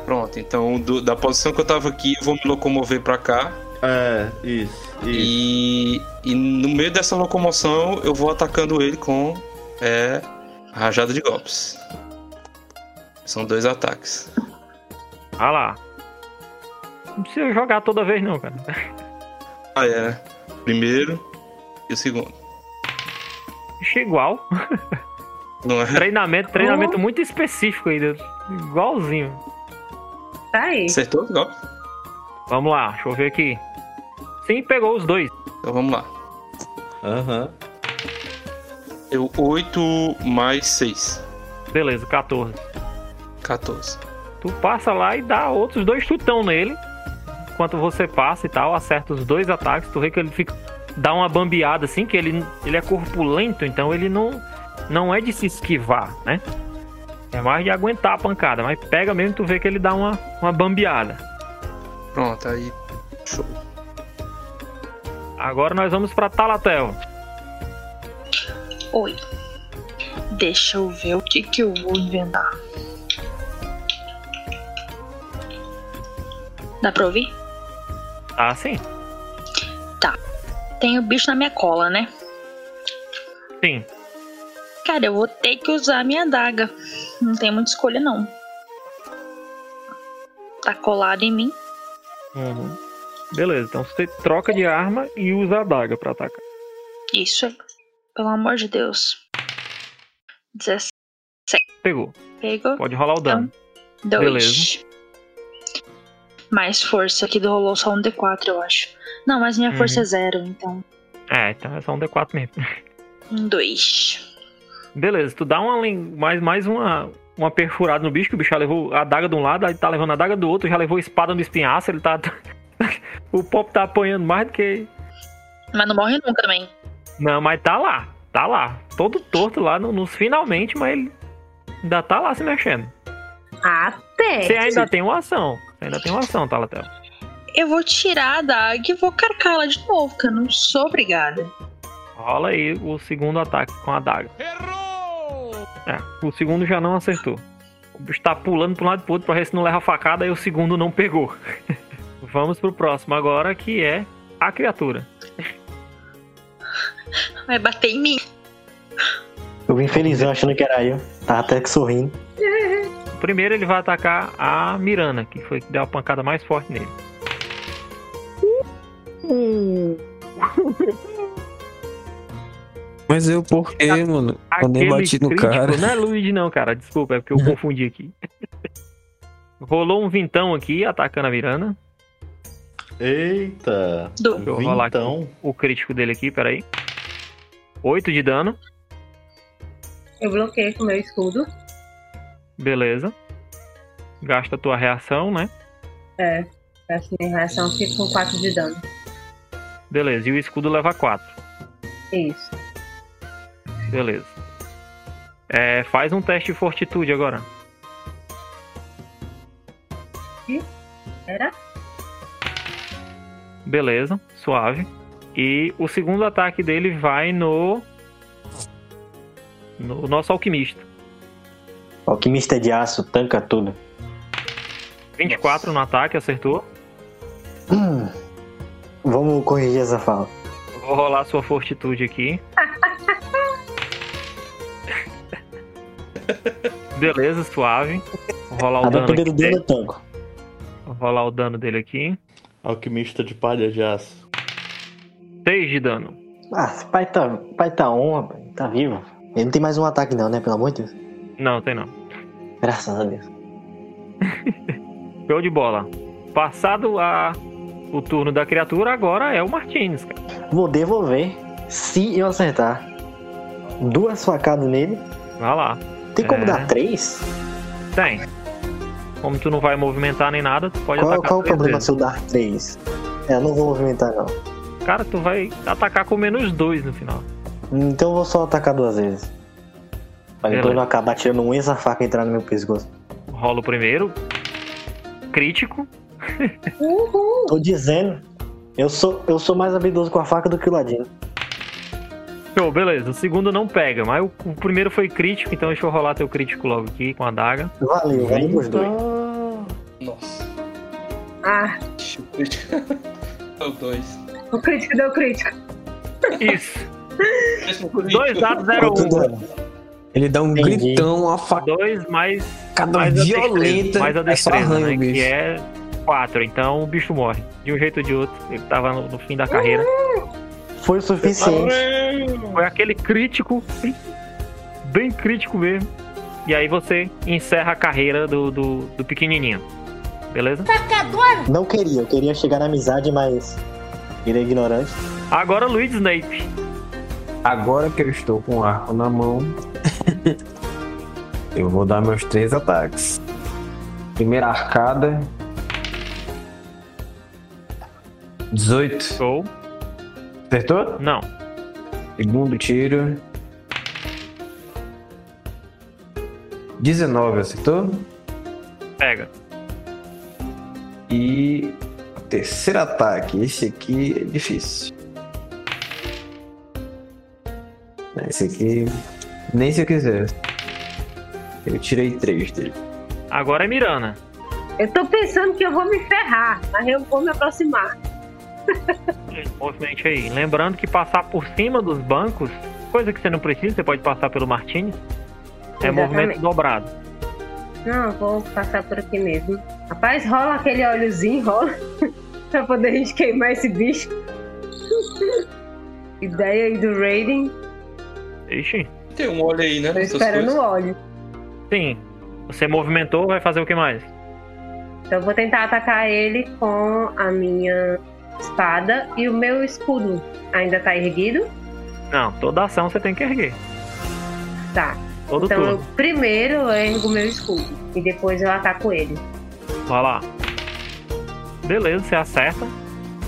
Pronto, então do- da posição que eu tava aqui, eu vou me locomover pra cá. É, isso. isso. E, e no meio dessa locomoção, eu vou atacando ele com é, a rajada de golpes. São dois ataques. Ah lá. Não precisa jogar toda vez, não, cara. Ah, é? Primeiro e o segundo. Achei igual. Não é? Treinamento, treinamento muito específico ainda. Igualzinho. Tá aí. Acertou os golpes? Vamos lá, deixa eu ver aqui. Sim, pegou os dois. Então vamos lá. Aham. Eu 8 mais 6. Beleza, 14. 14. Tu passa lá e dá outros dois chutão nele. Enquanto você passa e tal, acerta os dois ataques. Tu vê que ele fica. Dá uma bambeada assim, que ele, ele é corpulento, então ele não, não é de se esquivar, né? É mais de aguentar a pancada, mas pega mesmo, tu vê que ele dá uma, uma bambeada. Pronto, aí. Show. Agora nós vamos pra Talatel. Oi. Deixa eu ver o que, que eu vou inventar. Dá pra ouvir? Ah, sim. Tem o bicho na minha cola, né? Sim. Cara, eu vou ter que usar a minha adaga. Não tem muita escolha, não. Tá colado em mim. Uhum. Beleza, então você troca de arma e usa a adaga pra atacar. Isso aí. Pelo amor de Deus. 17. Pegou. Pegou. Pode rolar o dano. Dois. beleza. Mais força, que rolou só um D4, eu acho. Não, mas minha Uhum. força é zero, então. É, então é só um D4 mesmo. Um dois. Beleza, tu dá uma, mais, mais uma, uma perfurada no bicho, que o bicho já levou a adaga de um lado, aí tá levando a adaga do outro, já levou a espada no espinhaço, ele tá. o Pop tá apanhando mais do que. Mas não morre nunca também. Não, mas tá lá, tá lá. Todo torto lá no- nos finalmente, mas ele ainda tá lá se mexendo. Até. Você ainda tem uma ação. Ainda tem uma ação, Talatel. Eu vou tirar a adaga e vou carcar ela de novo, porque eu não sou obrigada. Rola aí o segundo ataque com a adaga. Errou! É, o segundo já não acertou. O bicho tá pulando pra um lado e pro outro pra ver se não leva facada e o segundo não pegou. Vamos pro próximo agora, que é a criatura. Vai bater em mim. Eu vim felizão achando que era eu. Tava até que sorrindo. Primeiro ele vai atacar a Mirana, que foi que deu a pancada mais forte nele. Mas eu por quê, mano? Eu nem bati no crítico- cara. Não é Luigi não, cara. Desculpa, é porque eu confundi aqui. Rolou um vintão aqui, atacando a Miranda. Eita! Do. Deixa eu rolar aqui Vintão. o crítico dele aqui, peraí. 8 de dano, Eu bloqueei com o meu escudo. Beleza. Gasta a tua reação, né? É. Que minha reação fica com 4 de dano. Beleza, e o escudo leva 4. Isso. Beleza. É, faz um teste de fortitude agora. Era? Beleza, suave. E o segundo ataque dele vai no. No nosso alquimista. Alquimista de aço, tanca tudo. 24 no ataque, acertou. Hum. Vamos corrigir essa fala. Vou rolar sua fortitude aqui. Beleza, suave. Vou rolar o A dano aqui dele. tanco. Vou rolar o dano dele aqui. Alquimista de palha de aço. 6 de dano. Ah, esse pai tá, pai tá on, rapaz. tá vivo. Ele não tem mais um ataque não, né? Pelo amor de Deus. Não, tem não. Graças a Deus. Show de bola. Passado a... o turno da criatura, agora é o Martins, cara. Vou devolver se eu acertar duas facadas nele. Vai lá. Tem como É. dar três? Tem. Como tu não vai movimentar nem nada, tu pode Qual, atacar qual o problema vezes. se eu dar três? É, eu não vou movimentar não. Cara, tu vai atacar com menos dois no final. Então eu vou só atacar duas vezes. Pra depois Beleza. acabar tirando um essa faca e entrar no meu pescoço. Rola o primeiro. Crítico. Tô dizendo. Eu sou, eu sou mais habilidoso com a faca do que o ladino. Show, beleza. O segundo não pega, mas o, o primeiro foi crítico, então deixa eu rolar teu crítico logo aqui com a daga. Valeu, valeu pros dois. Nossa. Ah, Deu dois. o crítico deu crítico. Isso. Dois dados eram Quanto dano? Ele dá um Entendi. gritão, uma faca dois mais, cada mais violenta. destreza, mais a é só destreza, arranha né? o bicho. Que é quatro. Então o bicho morre. De um jeito ou de outro. Ele tava no, no fim da carreira. Foi o suficiente. Foi aquele crítico. Bem crítico mesmo. E aí você encerra a carreira do, do, do pequenininho. Beleza? Não queria, eu queria chegar na amizade, mas ele é ignorante. Agora Luiz Snape. Agora que eu estou com o arco na mão, eu vou dar meus três ataques. Primeira arcada. 18. Show. Acertou? Não. Segundo tiro. 19, acertou? Pega. E terceiro ataque. Esse aqui é difícil. Esse aqui, nem se eu quiser. Eu tirei três dele. Agora é Mirana. Eu tô pensando que eu vou me ferrar, mas eu vou me aproximar. Movimente aí. Lembrando que passar por cima dos bancos, coisa que você não precisa, você pode passar pelo Martins. É Exatamente. movimento dobrado. Não, eu vou passar por aqui mesmo. Rapaz, rola aquele óleozinho, rola. pra poder a gente queimar esse bicho. Ideia aí do raiding. Ixi. Tem um olho aí, né? Tô esperando o óleo. Sim. Você movimentou, vai fazer o que mais? Então eu vou tentar atacar ele com a minha espada e o meu escudo. Ainda tá erguido? Não, toda ação você tem que erguer. Tá. Todo então eu primeiro eu ergo o meu escudo. E depois eu ataco ele. Vai lá. Beleza, você acerta.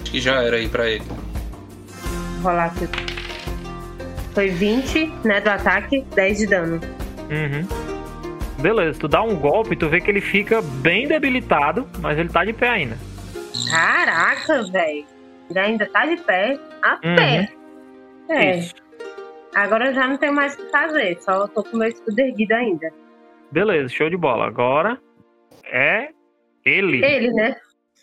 Acho que já era aí pra ele. Vou rolar aqui. Foi 20, né, do ataque, 10 de dano. Uhum. Beleza, tu dá um golpe, tu vê que ele fica bem debilitado, mas ele tá de pé ainda. Caraca, velho. Ele ainda tá de pé. A Uhum. pé. É. Isso. Agora eu já não tenho mais o que fazer. Só tô com meu escudo erguido ainda. Beleza, show de bola. Agora é ele. Ele, né?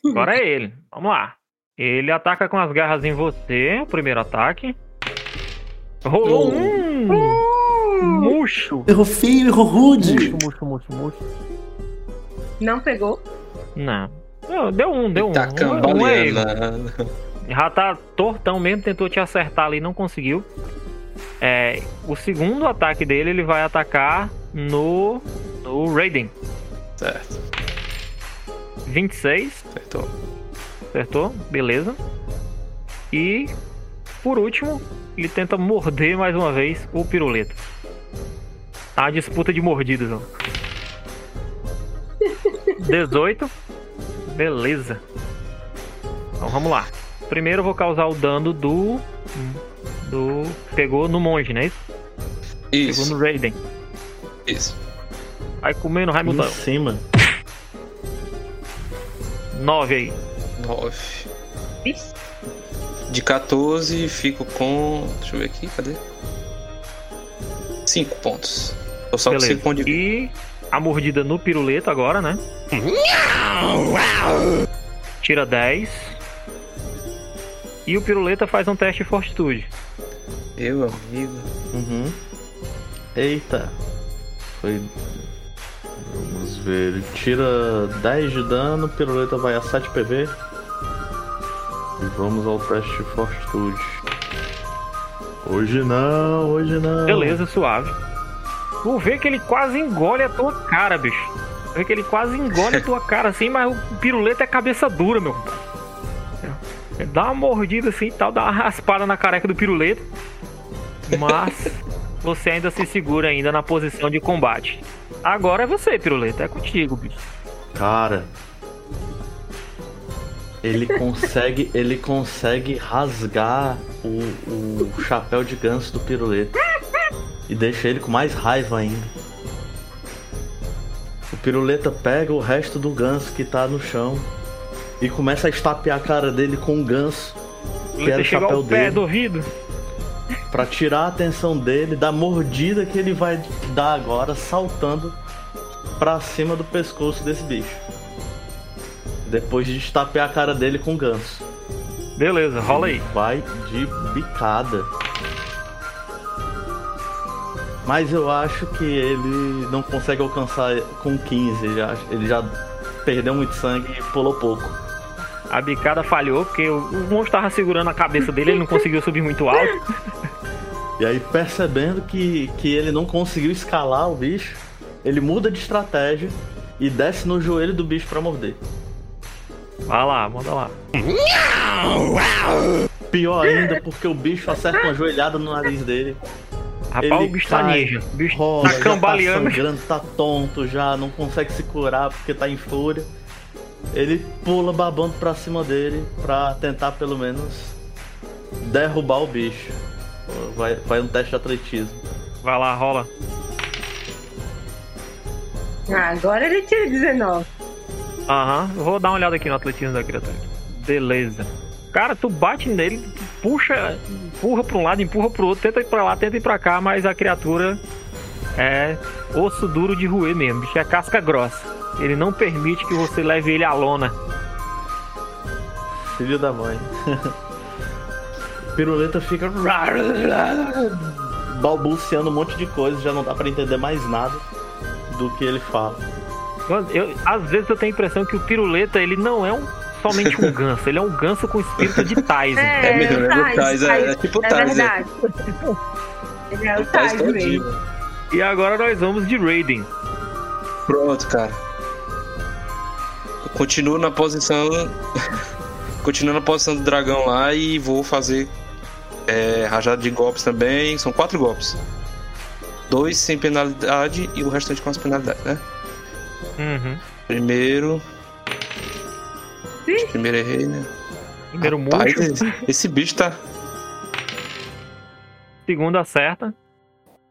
Agora é ele. Vamos lá. Ele ataca com as garras em você, o primeiro ataque. Rolou um murcho. Errou feio, errou rude. Murcho, murcho, murcho, murcho. Não pegou. Não. Não, Deu um, deu um. Tá Um- um é cambaleando. erro. Já tá tortão mesmo, tentou te acertar ali, não conseguiu. É, o segundo ataque dele, ele vai atacar no, no Raiden. Certo. 26. Acertou. Acertou, beleza. E por último, ele tenta morder mais uma vez o piruleta. Tá uma disputa de mordidas, ó. 18. Beleza. Então vamos lá. Primeiro eu vou causar o dano do. Do. Pegou no monge, né? Pegou Isso, no Raiden. isso. Vai comendo Em Raimundão. cima. 9 aí. 9. Vixe. De 14, fico com. Deixa eu ver aqui, cadê? 5 pontos. Tô só com 5 Beleza. pontos de vida. E a mordida no piruleta agora, né? Tira 10. E o piruleta faz um teste de fortitude. Meu amigo. Uhum. Eita. Foi. Vamos ver. Ele tira 10 de dano, piruleta vai a 7 PV. E vamos ao teste de fortitude. Hoje não, hoje não. Beleza, suave. Tu vê que ele quase engole a tua cara, bicho. Tu vê que ele quase engole a tua cara assim, mas o piruleta é cabeça dura, meu. Ele Dá uma mordida assim e tal, dá uma raspada na careca do piruleta. Mas você ainda se segura ainda na posição de combate. Agora é você, piruleta. É contigo, bicho. Cara. Ele consegue, ele consegue rasgar o, o chapéu de ganso do piruleta. E deixa ele com mais raiva ainda. O piruleta pega o resto do ganso que tá no chão e começa a estapear a cara dele com o ganso. Que era o chapéu ao pé dele. do ouvido. Pra tirar a atenção dele da mordida que ele vai dar agora, saltando pra cima do pescoço desse bicho. Depois de estapear a cara dele com ganso. Beleza, rola aí. Vai de bicada. Mas eu acho que ele não consegue alcançar com 15. Ele já, ele já perdeu muito sangue e pulou pouco. A bicada falhou, porque o o monstro tava segurando a cabeça dele, ele não conseguiu subir muito alto. E aí, percebendo que, que ele não conseguiu escalar o bicho, ele muda de estratégia e desce no joelho do bicho pra morder. Vai lá, manda lá. Pior ainda, porque o bicho acerta uma joelhada no nariz dele. Rapaz, Ele o bicho tá cai, ninja. O bicho Rola, tá cambaleando. Já tá sangrando, tá tonto já, não consegue se curar porque tá em fúria. Ele pula babando pra cima dele pra tentar pelo menos derrubar o bicho. Vai, vai um teste de atletismo. Vai lá, rola. Ah, agora ele tira 19. Aham, eu vou dar uma olhada aqui no atletismo da criatura. Beleza. Cara, tu bate nele, puxa, empurra pra um lado, empurra pro outro, tenta ir pra lá, tenta ir pra cá, mas a criatura é osso duro de roer mesmo, bicho é casca grossa. Ele não permite que você leve ele à lona. Filho da mãe. Piruleta fica balbuciando um monte de coisa, já não dá pra entender mais nada do que ele fala. Eu- às vezes eu tenho a impressão que o piruleta ele não é um, somente um ganso, ele é um ganso com espírito de Tyson. É mesmo, é o Tais, é, é tipo o É é. verdade. Ele é o Tais Tais mesmo. E agora nós vamos de Raiden. Pronto, cara. Eu continuo na posição. continuo na posição do dragão lá e vou fazer é, rajada de golpes também. São quatro golpes. Dois sem penalidade e o restante com as penalidades, né? Uhum. Primeiro. Ih. Primeiro errei, né? Primeiro Rapaz, esse, esse bicho tá. segundo acerta.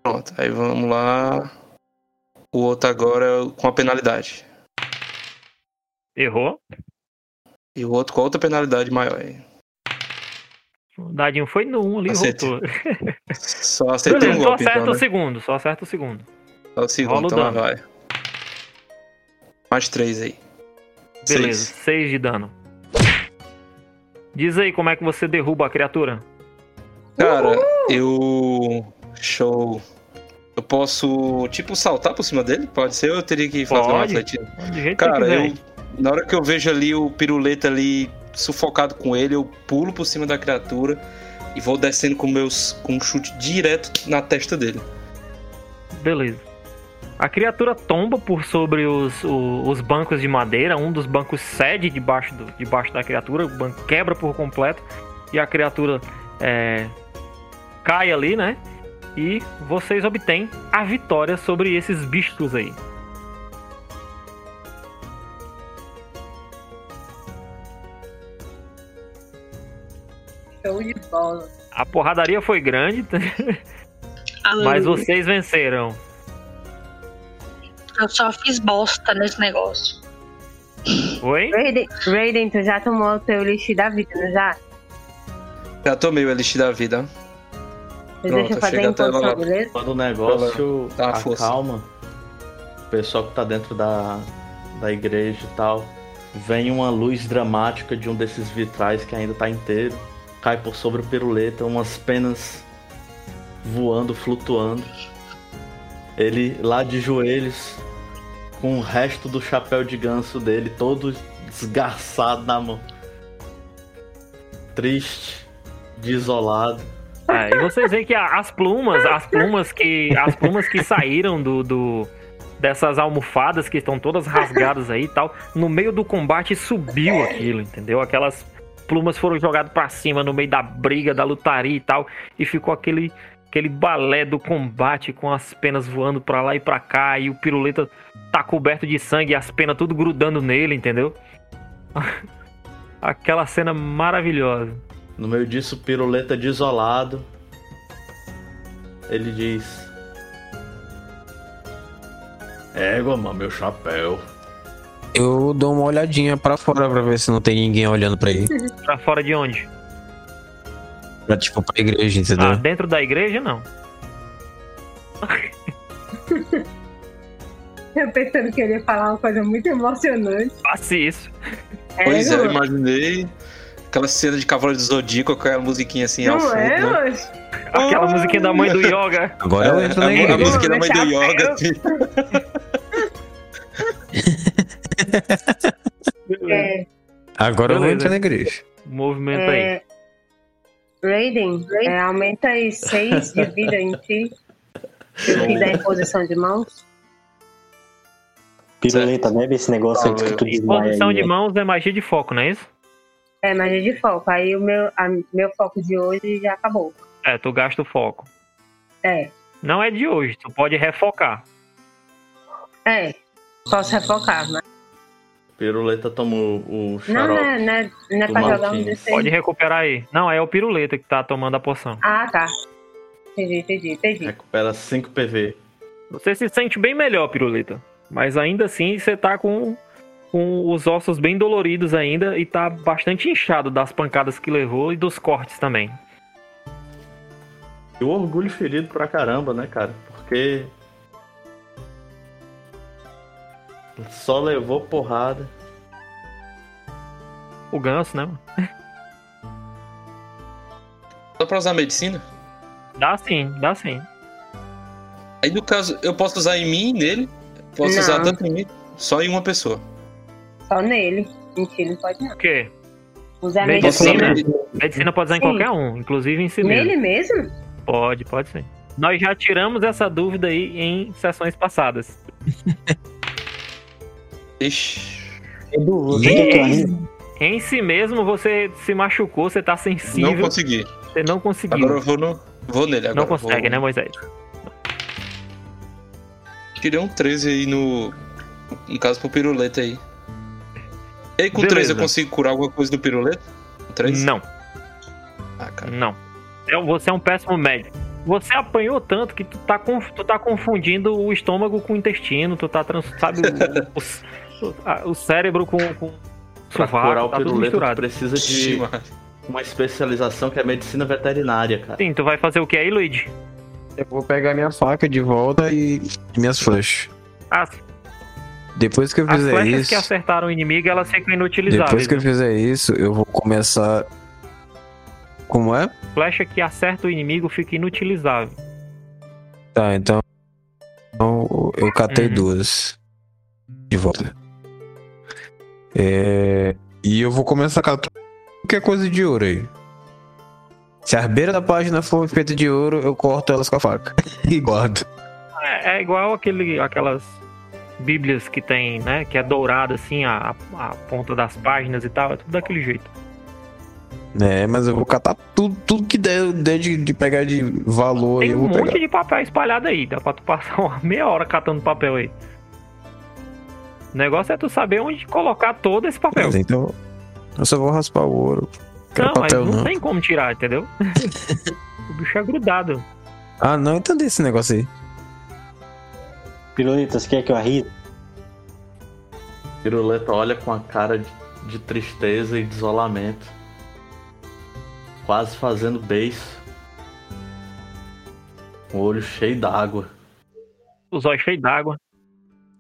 Pronto, aí vamos lá. O outro agora é com a penalidade. Errou. E o outro com a outra penalidade maior. aí. O dadinho foi no 1 ali, Acertei. voltou. Só acertei um só golpe, acerta então, o né? segundo, só acerta o segundo. Só o segundo, Rola o então lá dano. vai. Mais três aí. Beleza, Seis. 6 de dano. Diz aí como é que você derruba a criatura. Cara, eu. Show. Eu posso, tipo, saltar por cima dele? Pode ser ou eu teria que fazer um Pode. atletismo? Jeito que Cara, eu. Na hora que eu vejo ali o piruleta ali sufocado com ele, eu pulo por cima da criatura e vou descendo com meus com um chute direto na testa dele. Beleza. A criatura tomba por sobre os, o- os bancos de madeira, um dos bancos cede debaixo, do, debaixo da criatura, o banco quebra por completo e a criatura é, cai ali, né? E vocês obtêm a vitória sobre esses bichos aí. Show de bola. A porradaria foi grande, mas vocês venceram. Eu só fiz bosta nesse negócio. Oi? Raiden, Raiden, tu já tomou o teu lixo da vida, não já? Já tomei o elixir da vida. Deixa eu Pronto, fazer chega em até lá, posição, lá. beleza? Quando o negócio Dá força. acalma, o pessoal que tá dentro da, da igreja e tal, vem uma luz dramática de um desses vitrais que ainda tá inteiro, cai por sobre o piruleta, umas penas voando, flutuando. Ele lá de joelhos, com o resto do chapéu de ganso dele todo desgarçado na mão. Triste, desolado. É, e vocês veem que as plumas, as plumas que as plumas que saíram do, do- dessas almofadas que estão todas rasgadas aí e tal, no meio do combate subiu aquilo, entendeu? Aquelas plumas foram jogadas pra cima no meio da briga, da lutaria e tal, e ficou aquele aquele balé do combate com as penas voando pra lá e pra cá e o piruleta tá coberto de sangue e as penas tudo grudando nele, entendeu? Aquela cena maravilhosa. No meio disso, Piruleta desolado. Ele diz: Égua, mano, meu chapéu. Eu dou uma olhadinha pra fora pra ver se não tem ninguém olhando pra ele. Pra fora de onde? Pra, tipo, pra igreja, entendeu? Ah, dentro da igreja não. Eu pensando que ele ia falar uma coisa muito emocionante. Faça isso. Pois é, eu imaginei aquela cena de Cavaleiro do Zodíaco com aquela musiquinha assim ao não fundo, é, né? hoje? Aquela musiquinha da mãe do yoga. Agora eu entro a, na a igreja. musiquinha da mãe do yoga, assim. É, Agora eu Beleza. entrar na igreja. Movimento aí. Raiden, é, aumenta aí 6 de vida em ti. Se eu fizer em posição de mãos. Piruleta, bebe esse negócio aí que tu desmaia Posição aí, de ó. mãos é magia de foco, não é isso? É magia de foco. Aí o meu, a- meu foco de hoje já acabou. É, tu gasta o foco. É, Não é de hoje, tu pode refocar. é. Posso refocar, mas. Piruleta toma o, o Não, xarope. não é, não é, não é do pra jogar um Malquinho. D6. Pode recuperar aí. Não, é o piruleta que tá tomando a poção. Ah, tá. Entendi, entendi, entendi. Recupera 5 PV. Você se sente bem melhor, piruleta. Mas ainda assim você tá com, com os ossos bem doloridos ainda e tá bastante inchado das pancadas que levou e dos cortes também. E o orgulho ferido pra caramba, né, cara? Porque. Só levou porrada. O ganso, né? mano? Só pra usar medicina? Dá sim, dá sim. Aí no caso, eu posso usar em mim e nele? Posso Não. usar tanto em mim, só em uma pessoa. Só nele. Mentira, não pode não. O quê? Usar Medicina? medicina. Medicina pode usar em Sim. qualquer um, inclusive em si mesmo. Nele mesmo? Pode, pode sim. Nós já tiramos essa dúvida aí em sessões passadas. Ixi, Edu, você que tá Em si mesmo você se machucou, você tá não sensível, consegui. você não conseguiu. Agora eu vou, no, vou nele agora. não consegue, vou... né, Moisés? Tirei um 13 aí no. No caso pro piruleta aí. E aí com Beleza. 3 eu consigo curar alguma coisa do piruleta? Com 3? Não, Ah, cara. não. É- Você é um péssimo médico. Você apanhou tanto que tu tá, conf- tu tá confundindo o estômago com o intestino, tu tá, trans- sabe, o, o- o- cérebro com, com o Pra sovaco, curar o tá tudo piruleta, tu precisa de uma especialização que é medicina veterinária, cara. Sim, tu vai fazer o que aí, Luigi? Eu vou pegar minha faca de volta e e minhas flechas. As, Depois que eu as fizer flechas isso. que acertaram o inimigo, elas ficam inutilizáveis. Depois que eu né? fizer isso, eu vou começar. Como é? Flecha que acerta o inimigo fica inutilizável. Tá, então. então eu catei Uhum. duas. De volta. É, E eu vou começar a catar qualquer coisa de ouro aí. Se a beira da página for feita de ouro, eu corto elas com a faca. E guardo. É, É, igual aquele, aquelas bíblias que tem, né? Que é dourada assim, a, a ponta das páginas e tal. É tudo daquele jeito. É, mas eu vou catar tudo, tudo que der, der de, de pegar de valor aí, Tem eu um vou monte pegar. de papel espalhado aí. Dá pra tu passar uma meia hora catando papel aí. O negócio é tu saber onde colocar todo esse papel. Mas então, eu só vou raspar o ouro. Quero Não, mas papel não, não. tem como tirar, entendeu? o bicho é grudado. Ah, não, então desse negócio aí. Pirulito, você quer que eu arrie? Piruleta olha com a cara de, de tristeza e de isolamento. Quase fazendo beiço. Com o olho cheio d'água. Os olhos cheios d'água.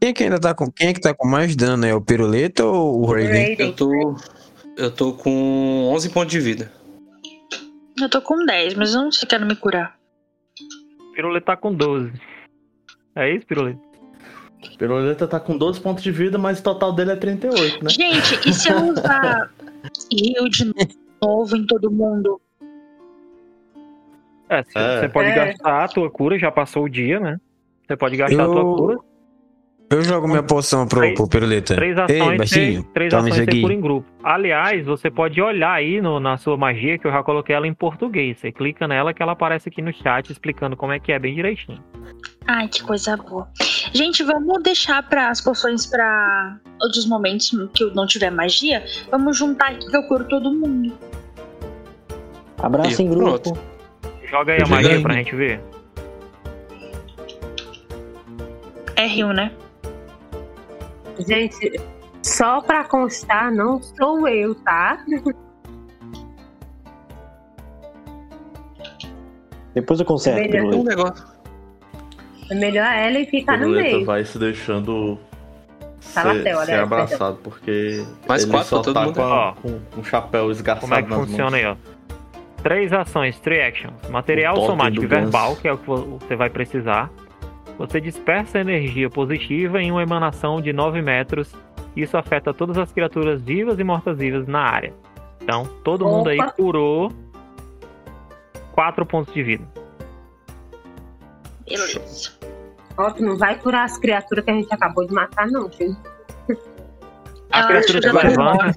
Quem é que ainda tá com. Quem é que tá com mais dano? É o Piruleta ou o Raiden? Eu tô. Eu tô com 11 pontos de vida. Eu tô com 10, mas eu não sei se quero me curar. Piruleta tá com 12. É isso, Piruleta? Piruleta tá com 12 pontos de vida, mas o total dele é 38, né? Gente, e se eu usar heal de novo em todo mundo? É, você É. pode É. gastar a tua cura, já passou o dia, né? Você pode gastar a tua Eu- cura. Eu jogo minha poção pro, Três- pro Piruleta. Três Ei, ações, baixinho. você, três toma ações você cura em grupo. Aliás, você pode olhar aí no- na sua magia, que eu já coloquei ela em português. Você clica nela que ela aparece aqui no chat explicando como é que é bem direitinho. Ai, que coisa boa. Gente, vamos deixar para as poções para outros momentos que eu não tiver magia. Vamos juntar aqui que eu curo todo mundo. Abraço E em grupo. pronto. Joga aí Eu a magia pra gente ver. É rio, né? Gente, só pra constar, não sou eu, tá? Depois eu conserto, Beleza. Tem um negócio. É melhor ela e ficar no meio. vai se deixando Fala, ser, olha ser essa abraçado, porque Mais ele quatro só todo tá mundo. com, com, com o chapéu esgarçado Como é que nas funciona mãos. aí, ó? Três ações, three actions. Material somático e verbal, que é o que vo- você vai precisar. Você dispersa energia positiva em uma emanação de 9 metros. Isso afeta todas as criaturas vivas e mortas-vivas na área. Então, todo mundo aí Opa. curou 4 pontos de vida. Beleza. Ó, tu não vai curar as criaturas que a gente acabou de matar, não, filho. A Ela criatura levanta.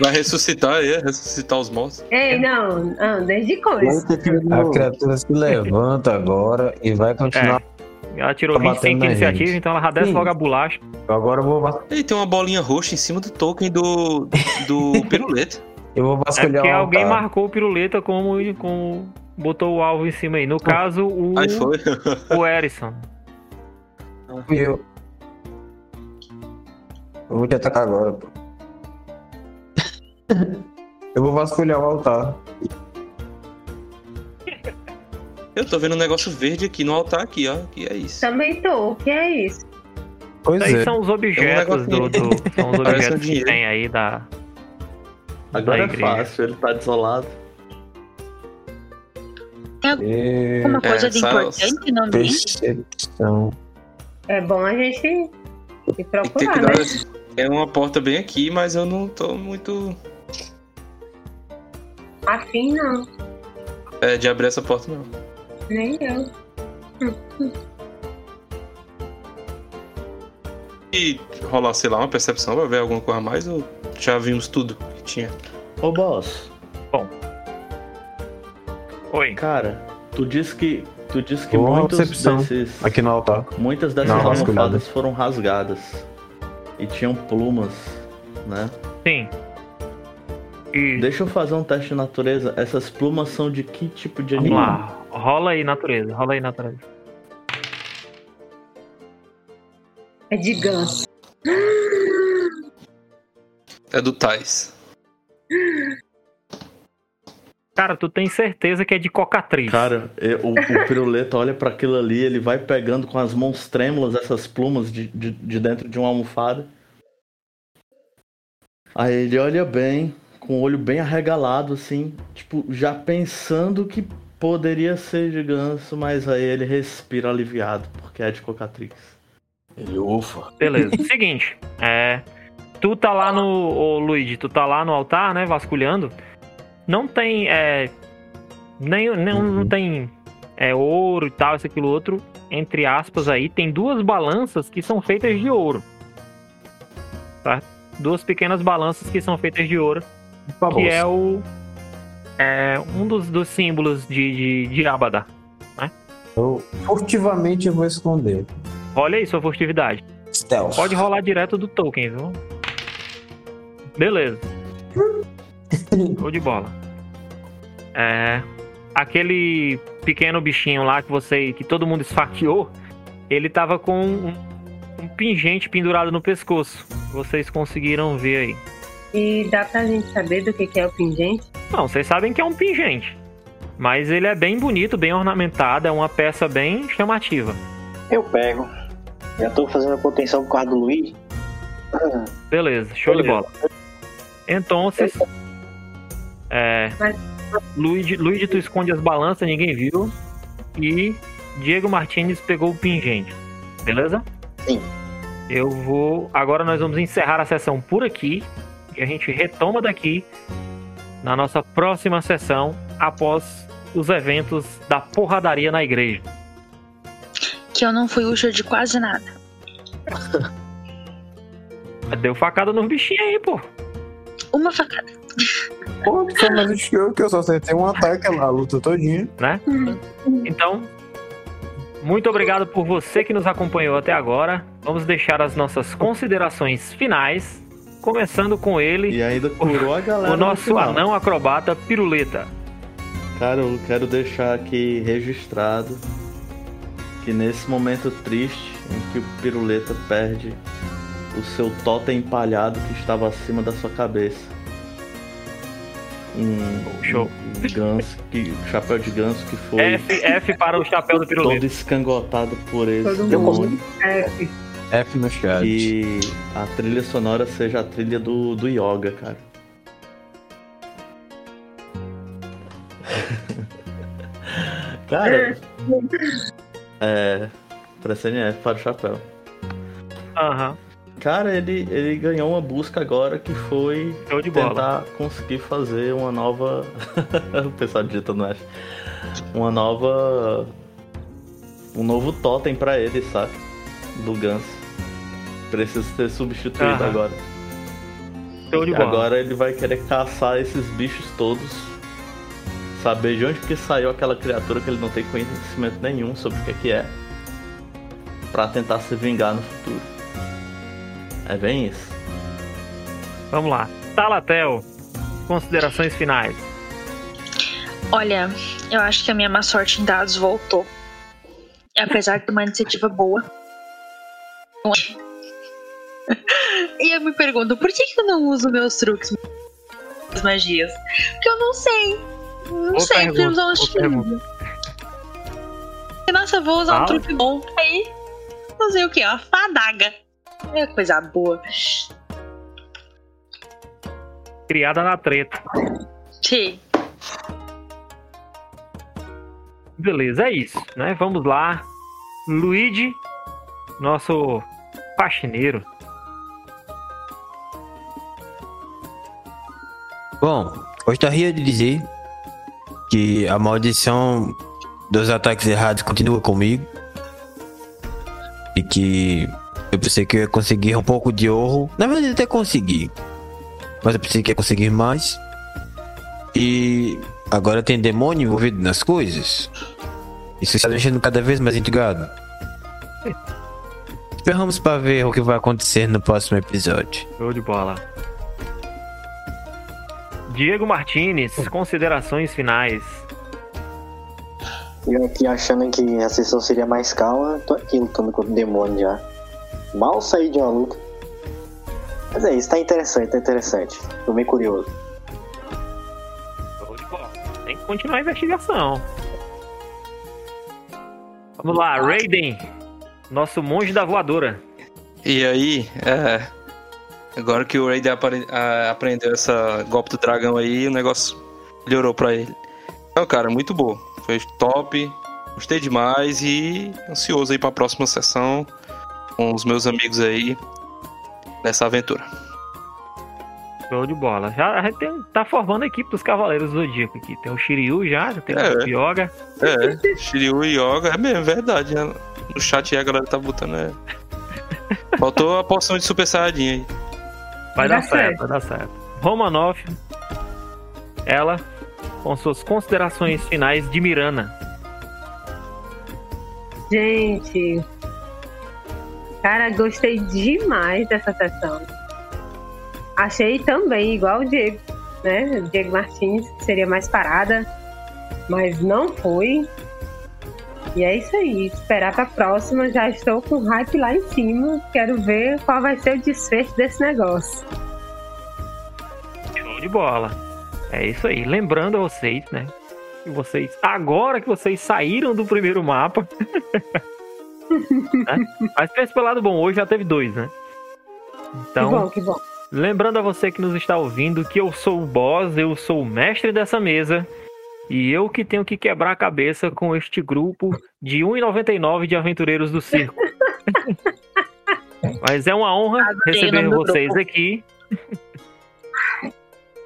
Vai ressuscitar, é, ressuscitar os mortos. Ei, não, não, desde coisa. A criatura se levanta agora e vai continuar. Ela tirou Tá batendo 25 na iniciativa, gente. então ela já desce Sim. logo a bolacha. Agora eu vou, E tem uma bolinha roxa em cima do token do, do piruleta. eu vou É vasculhar porque o alguém marcou o piruleta como, como botou o alvo em cima aí. No caso, o, Aí foi. o Erison. Eu. Eu vou te atacar agora, pô. Eu vou vasculhar o altar. Eu tô vendo um negócio verde aqui no altar aqui, ó. Que é isso. Também tô, o que é isso? Pois aí é. são os objetos do, negocinho. do- São os Parece um objetos que tem aí da. Agora da é fácil, ele tá desolado. E... Alguma coisa de só- importante no ambiente? Percepção. É bom a gente ir Tem procurar, né? É uma porta bem aqui, mas eu não tô muito. Afim não, É, de abrir essa porta, não. Nem eu. E rolar, sei lá, uma percepção pra ver alguma coisa a mais ou já vimos tudo que tinha? Ô boss, Oi. cara, tu disse que. Tu disse que Boa muitos desses. Aqui no altar. Muitas dessas Não, almofadas foram rasgadas. E tinham plumas, né? Sim. E Deixa eu fazer um teste de natureza. Essas plumas são de que tipo de vamos animal? Rola aí, natureza. Rola aí, natureza. É de ganso. É do Tais. Cara, tu tem certeza que é de cocatriz. Cara, é, o, o piruleta olha pra aquilo ali, ele vai pegando com as mãos trêmulas essas plumas de, de, de dentro de uma almofada. Aí ele olha bem, com o olho bem arregalado, assim, tipo, já pensando que poderia ser de ganso, mas aí ele respira aliviado, porque é de cocatriz. Ele ufa. Beleza. Seguinte, é. Tu tá lá no. Ô Luigi, tu tá lá no altar, né? Vasculhando. Não tem. É, nem, nem, Não tem é, ouro e tal, isso, aquilo, outro. entre aspas aí, tem duas balanças que são feitas de ouro. Tá? Duas pequenas balanças que são feitas de ouro, que é o é um dos, dos símbolos de, de, de Abada. Eu furtivamente vou esconder. Olha aí sua furtividade. Stealth. Pode rolar direto do token, viu? Beleza. Show de bola. É, aquele pequeno bichinho lá que você, que todo mundo esfaqueou, ele tava com um, um pingente pendurado no pescoço. Vocês conseguiram ver aí. E dá pra gente saber do que, que é o pingente? Não, vocês sabem que é um pingente. Mas ele é bem bonito, bem ornamentado, é uma peça bem chamativa. Eu pego. Já tô fazendo a contenção por causa do Luigi. Beleza, show de bola. Então, vocês. É. Luigi, Luigi, tu esconde as balanças, ninguém viu. E Diego Martinez pegou o pingente. Beleza? Sim. Eu vou. Agora nós vamos encerrar a sessão por aqui. E a gente retoma daqui na nossa próxima sessão após os eventos da porradaria na igreja. Que eu não fui útil de quase nada. Deu facada nos bichinhos aí, pô. Uma facada. Pô, foi mais útil que eu, que eu só acertei um ataque lá, a luta todinha. né? Então, muito obrigado por você que nos acompanhou até agora. Vamos deixar as nossas considerações finais, começando com ele, E ainda curou a galera. o no nosso final. anão acrobata Piruleta. Cara, eu quero deixar aqui registrado que nesse momento triste em que o piruleta perde o seu totem empalhado que estava acima da sua cabeça. Um, Show. um ganso, que, um chapéu de ganso que foi F, F para o chapéu do todo Piruleta. escangotado por esse Todo demônio. F. F no chat. Que a trilha sonora seja a trilha do, do yoga, cara. cara, é. Pressione F para o chapéu. Aham, Cara, ele, ele ganhou uma busca agora que foi de bola. tentar conseguir fazer uma nova. o pessoal digitando F. Uma nova. Um novo totem pra ele, sabe? Do Ganso. Precisa ser substituído Aham. agora. Show de E bola. agora ele vai querer caçar esses bichos todos. Saber de onde que saiu aquela criatura que ele não tem conhecimento nenhum sobre o que, que é. Pra tentar se vingar no futuro. É bem isso. Vamos lá. Talatel, considerações finais. Olha, eu acho que a minha má sorte em dados voltou. Apesar de uma iniciativa boa. E eu me pergunto, por que, que eu não uso meus truques, as magias? Porque eu não sei. Não Boa sei, porque eu um estilo. Nossa, eu vou usar um Fala. truque bom. Aí, usei o quê? Uma fadaga. É coisa boa. Criada na treta. Sim. Beleza, é isso, né? Vamos lá. Luigi, nosso faxineiro. Bom, gostaria de dizer que a maldição dos ataques errados continua comigo. E que eu pensei que eu ia conseguir um pouco de ouro. Na verdade, até consegui. Mas eu pensei que ia conseguir mais. E agora tem demônio envolvido nas coisas. Isso está deixando cada vez mais intrigado. Esperamos para ver o que vai acontecer no próximo episódio. Show de bola. Diego Martinez, considerações finais. Eu aqui achando que a sessão seria mais calma, tô aqui lutando contra o demônio já. Mal saí de uma luta. Mas é isso, tá interessante, tá interessante. Tô bem curioso. Tem que continuar a investigação. Vamos lá, Raiden, nosso monge da voadora. E aí, é, agora que o Raiden apare- a- aprendeu essa golpe do dragão aí, o negócio melhorou pra ele. Então, cara, muito bom. Foi top, gostei demais e ansioso aí pra próxima sessão com os meus amigos aí nessa aventura. Show de bola. Já a gente tem- tá formando a equipe dos Cavaleiros do Zodíaco aqui. Tem o Shiryu já, já tem É. o Yoga. É, Shiryu e Yoga, é mesmo, verdade. né? No chat aí a galera tá botando. É... Faltou a porção de Super Saiyajin aí. Vai dar certo, vai dar certo. Romanoff, ela, com suas considerações finais de Mirana. Gente, cara, gostei demais dessa sessão. Achei também, igual o Diego, né? O Diego Martins, que seria mais parada, mas não foi. E é isso aí, esperar pra próxima. Já estou com o hype lá em cima. Quero ver qual vai ser o desfecho desse negócio. Show de bola. É isso aí. Lembrando a vocês, né? Que vocês, agora que vocês saíram do primeiro mapa. né? Mas pensa pelo lado bom, hoje já teve dois, né? Então, que bom, que bom. Lembrando a você que nos está ouvindo que eu sou o boss, eu sou o mestre dessa mesa e eu que tenho que quebrar a cabeça com este grupo de 1,99 de aventureiros do circo. Mas é uma honra Adorei receber vocês grupo. aqui.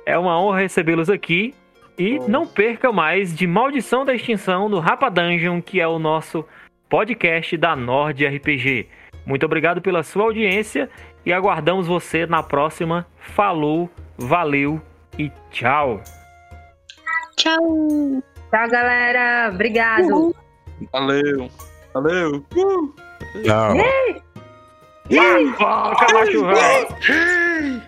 É uma honra recebê-los aqui. E não perca mais de Maldição da Extinção no Rapa Dungeon, que é o nosso podcast da Nord RPG. Muito obrigado pela sua audiência e aguardamos você na próxima. Falou, valeu e tchau. Tchau. Tchau, galera. Obrigado. Valeu. Valeu. Tchau. Foca, macho velho.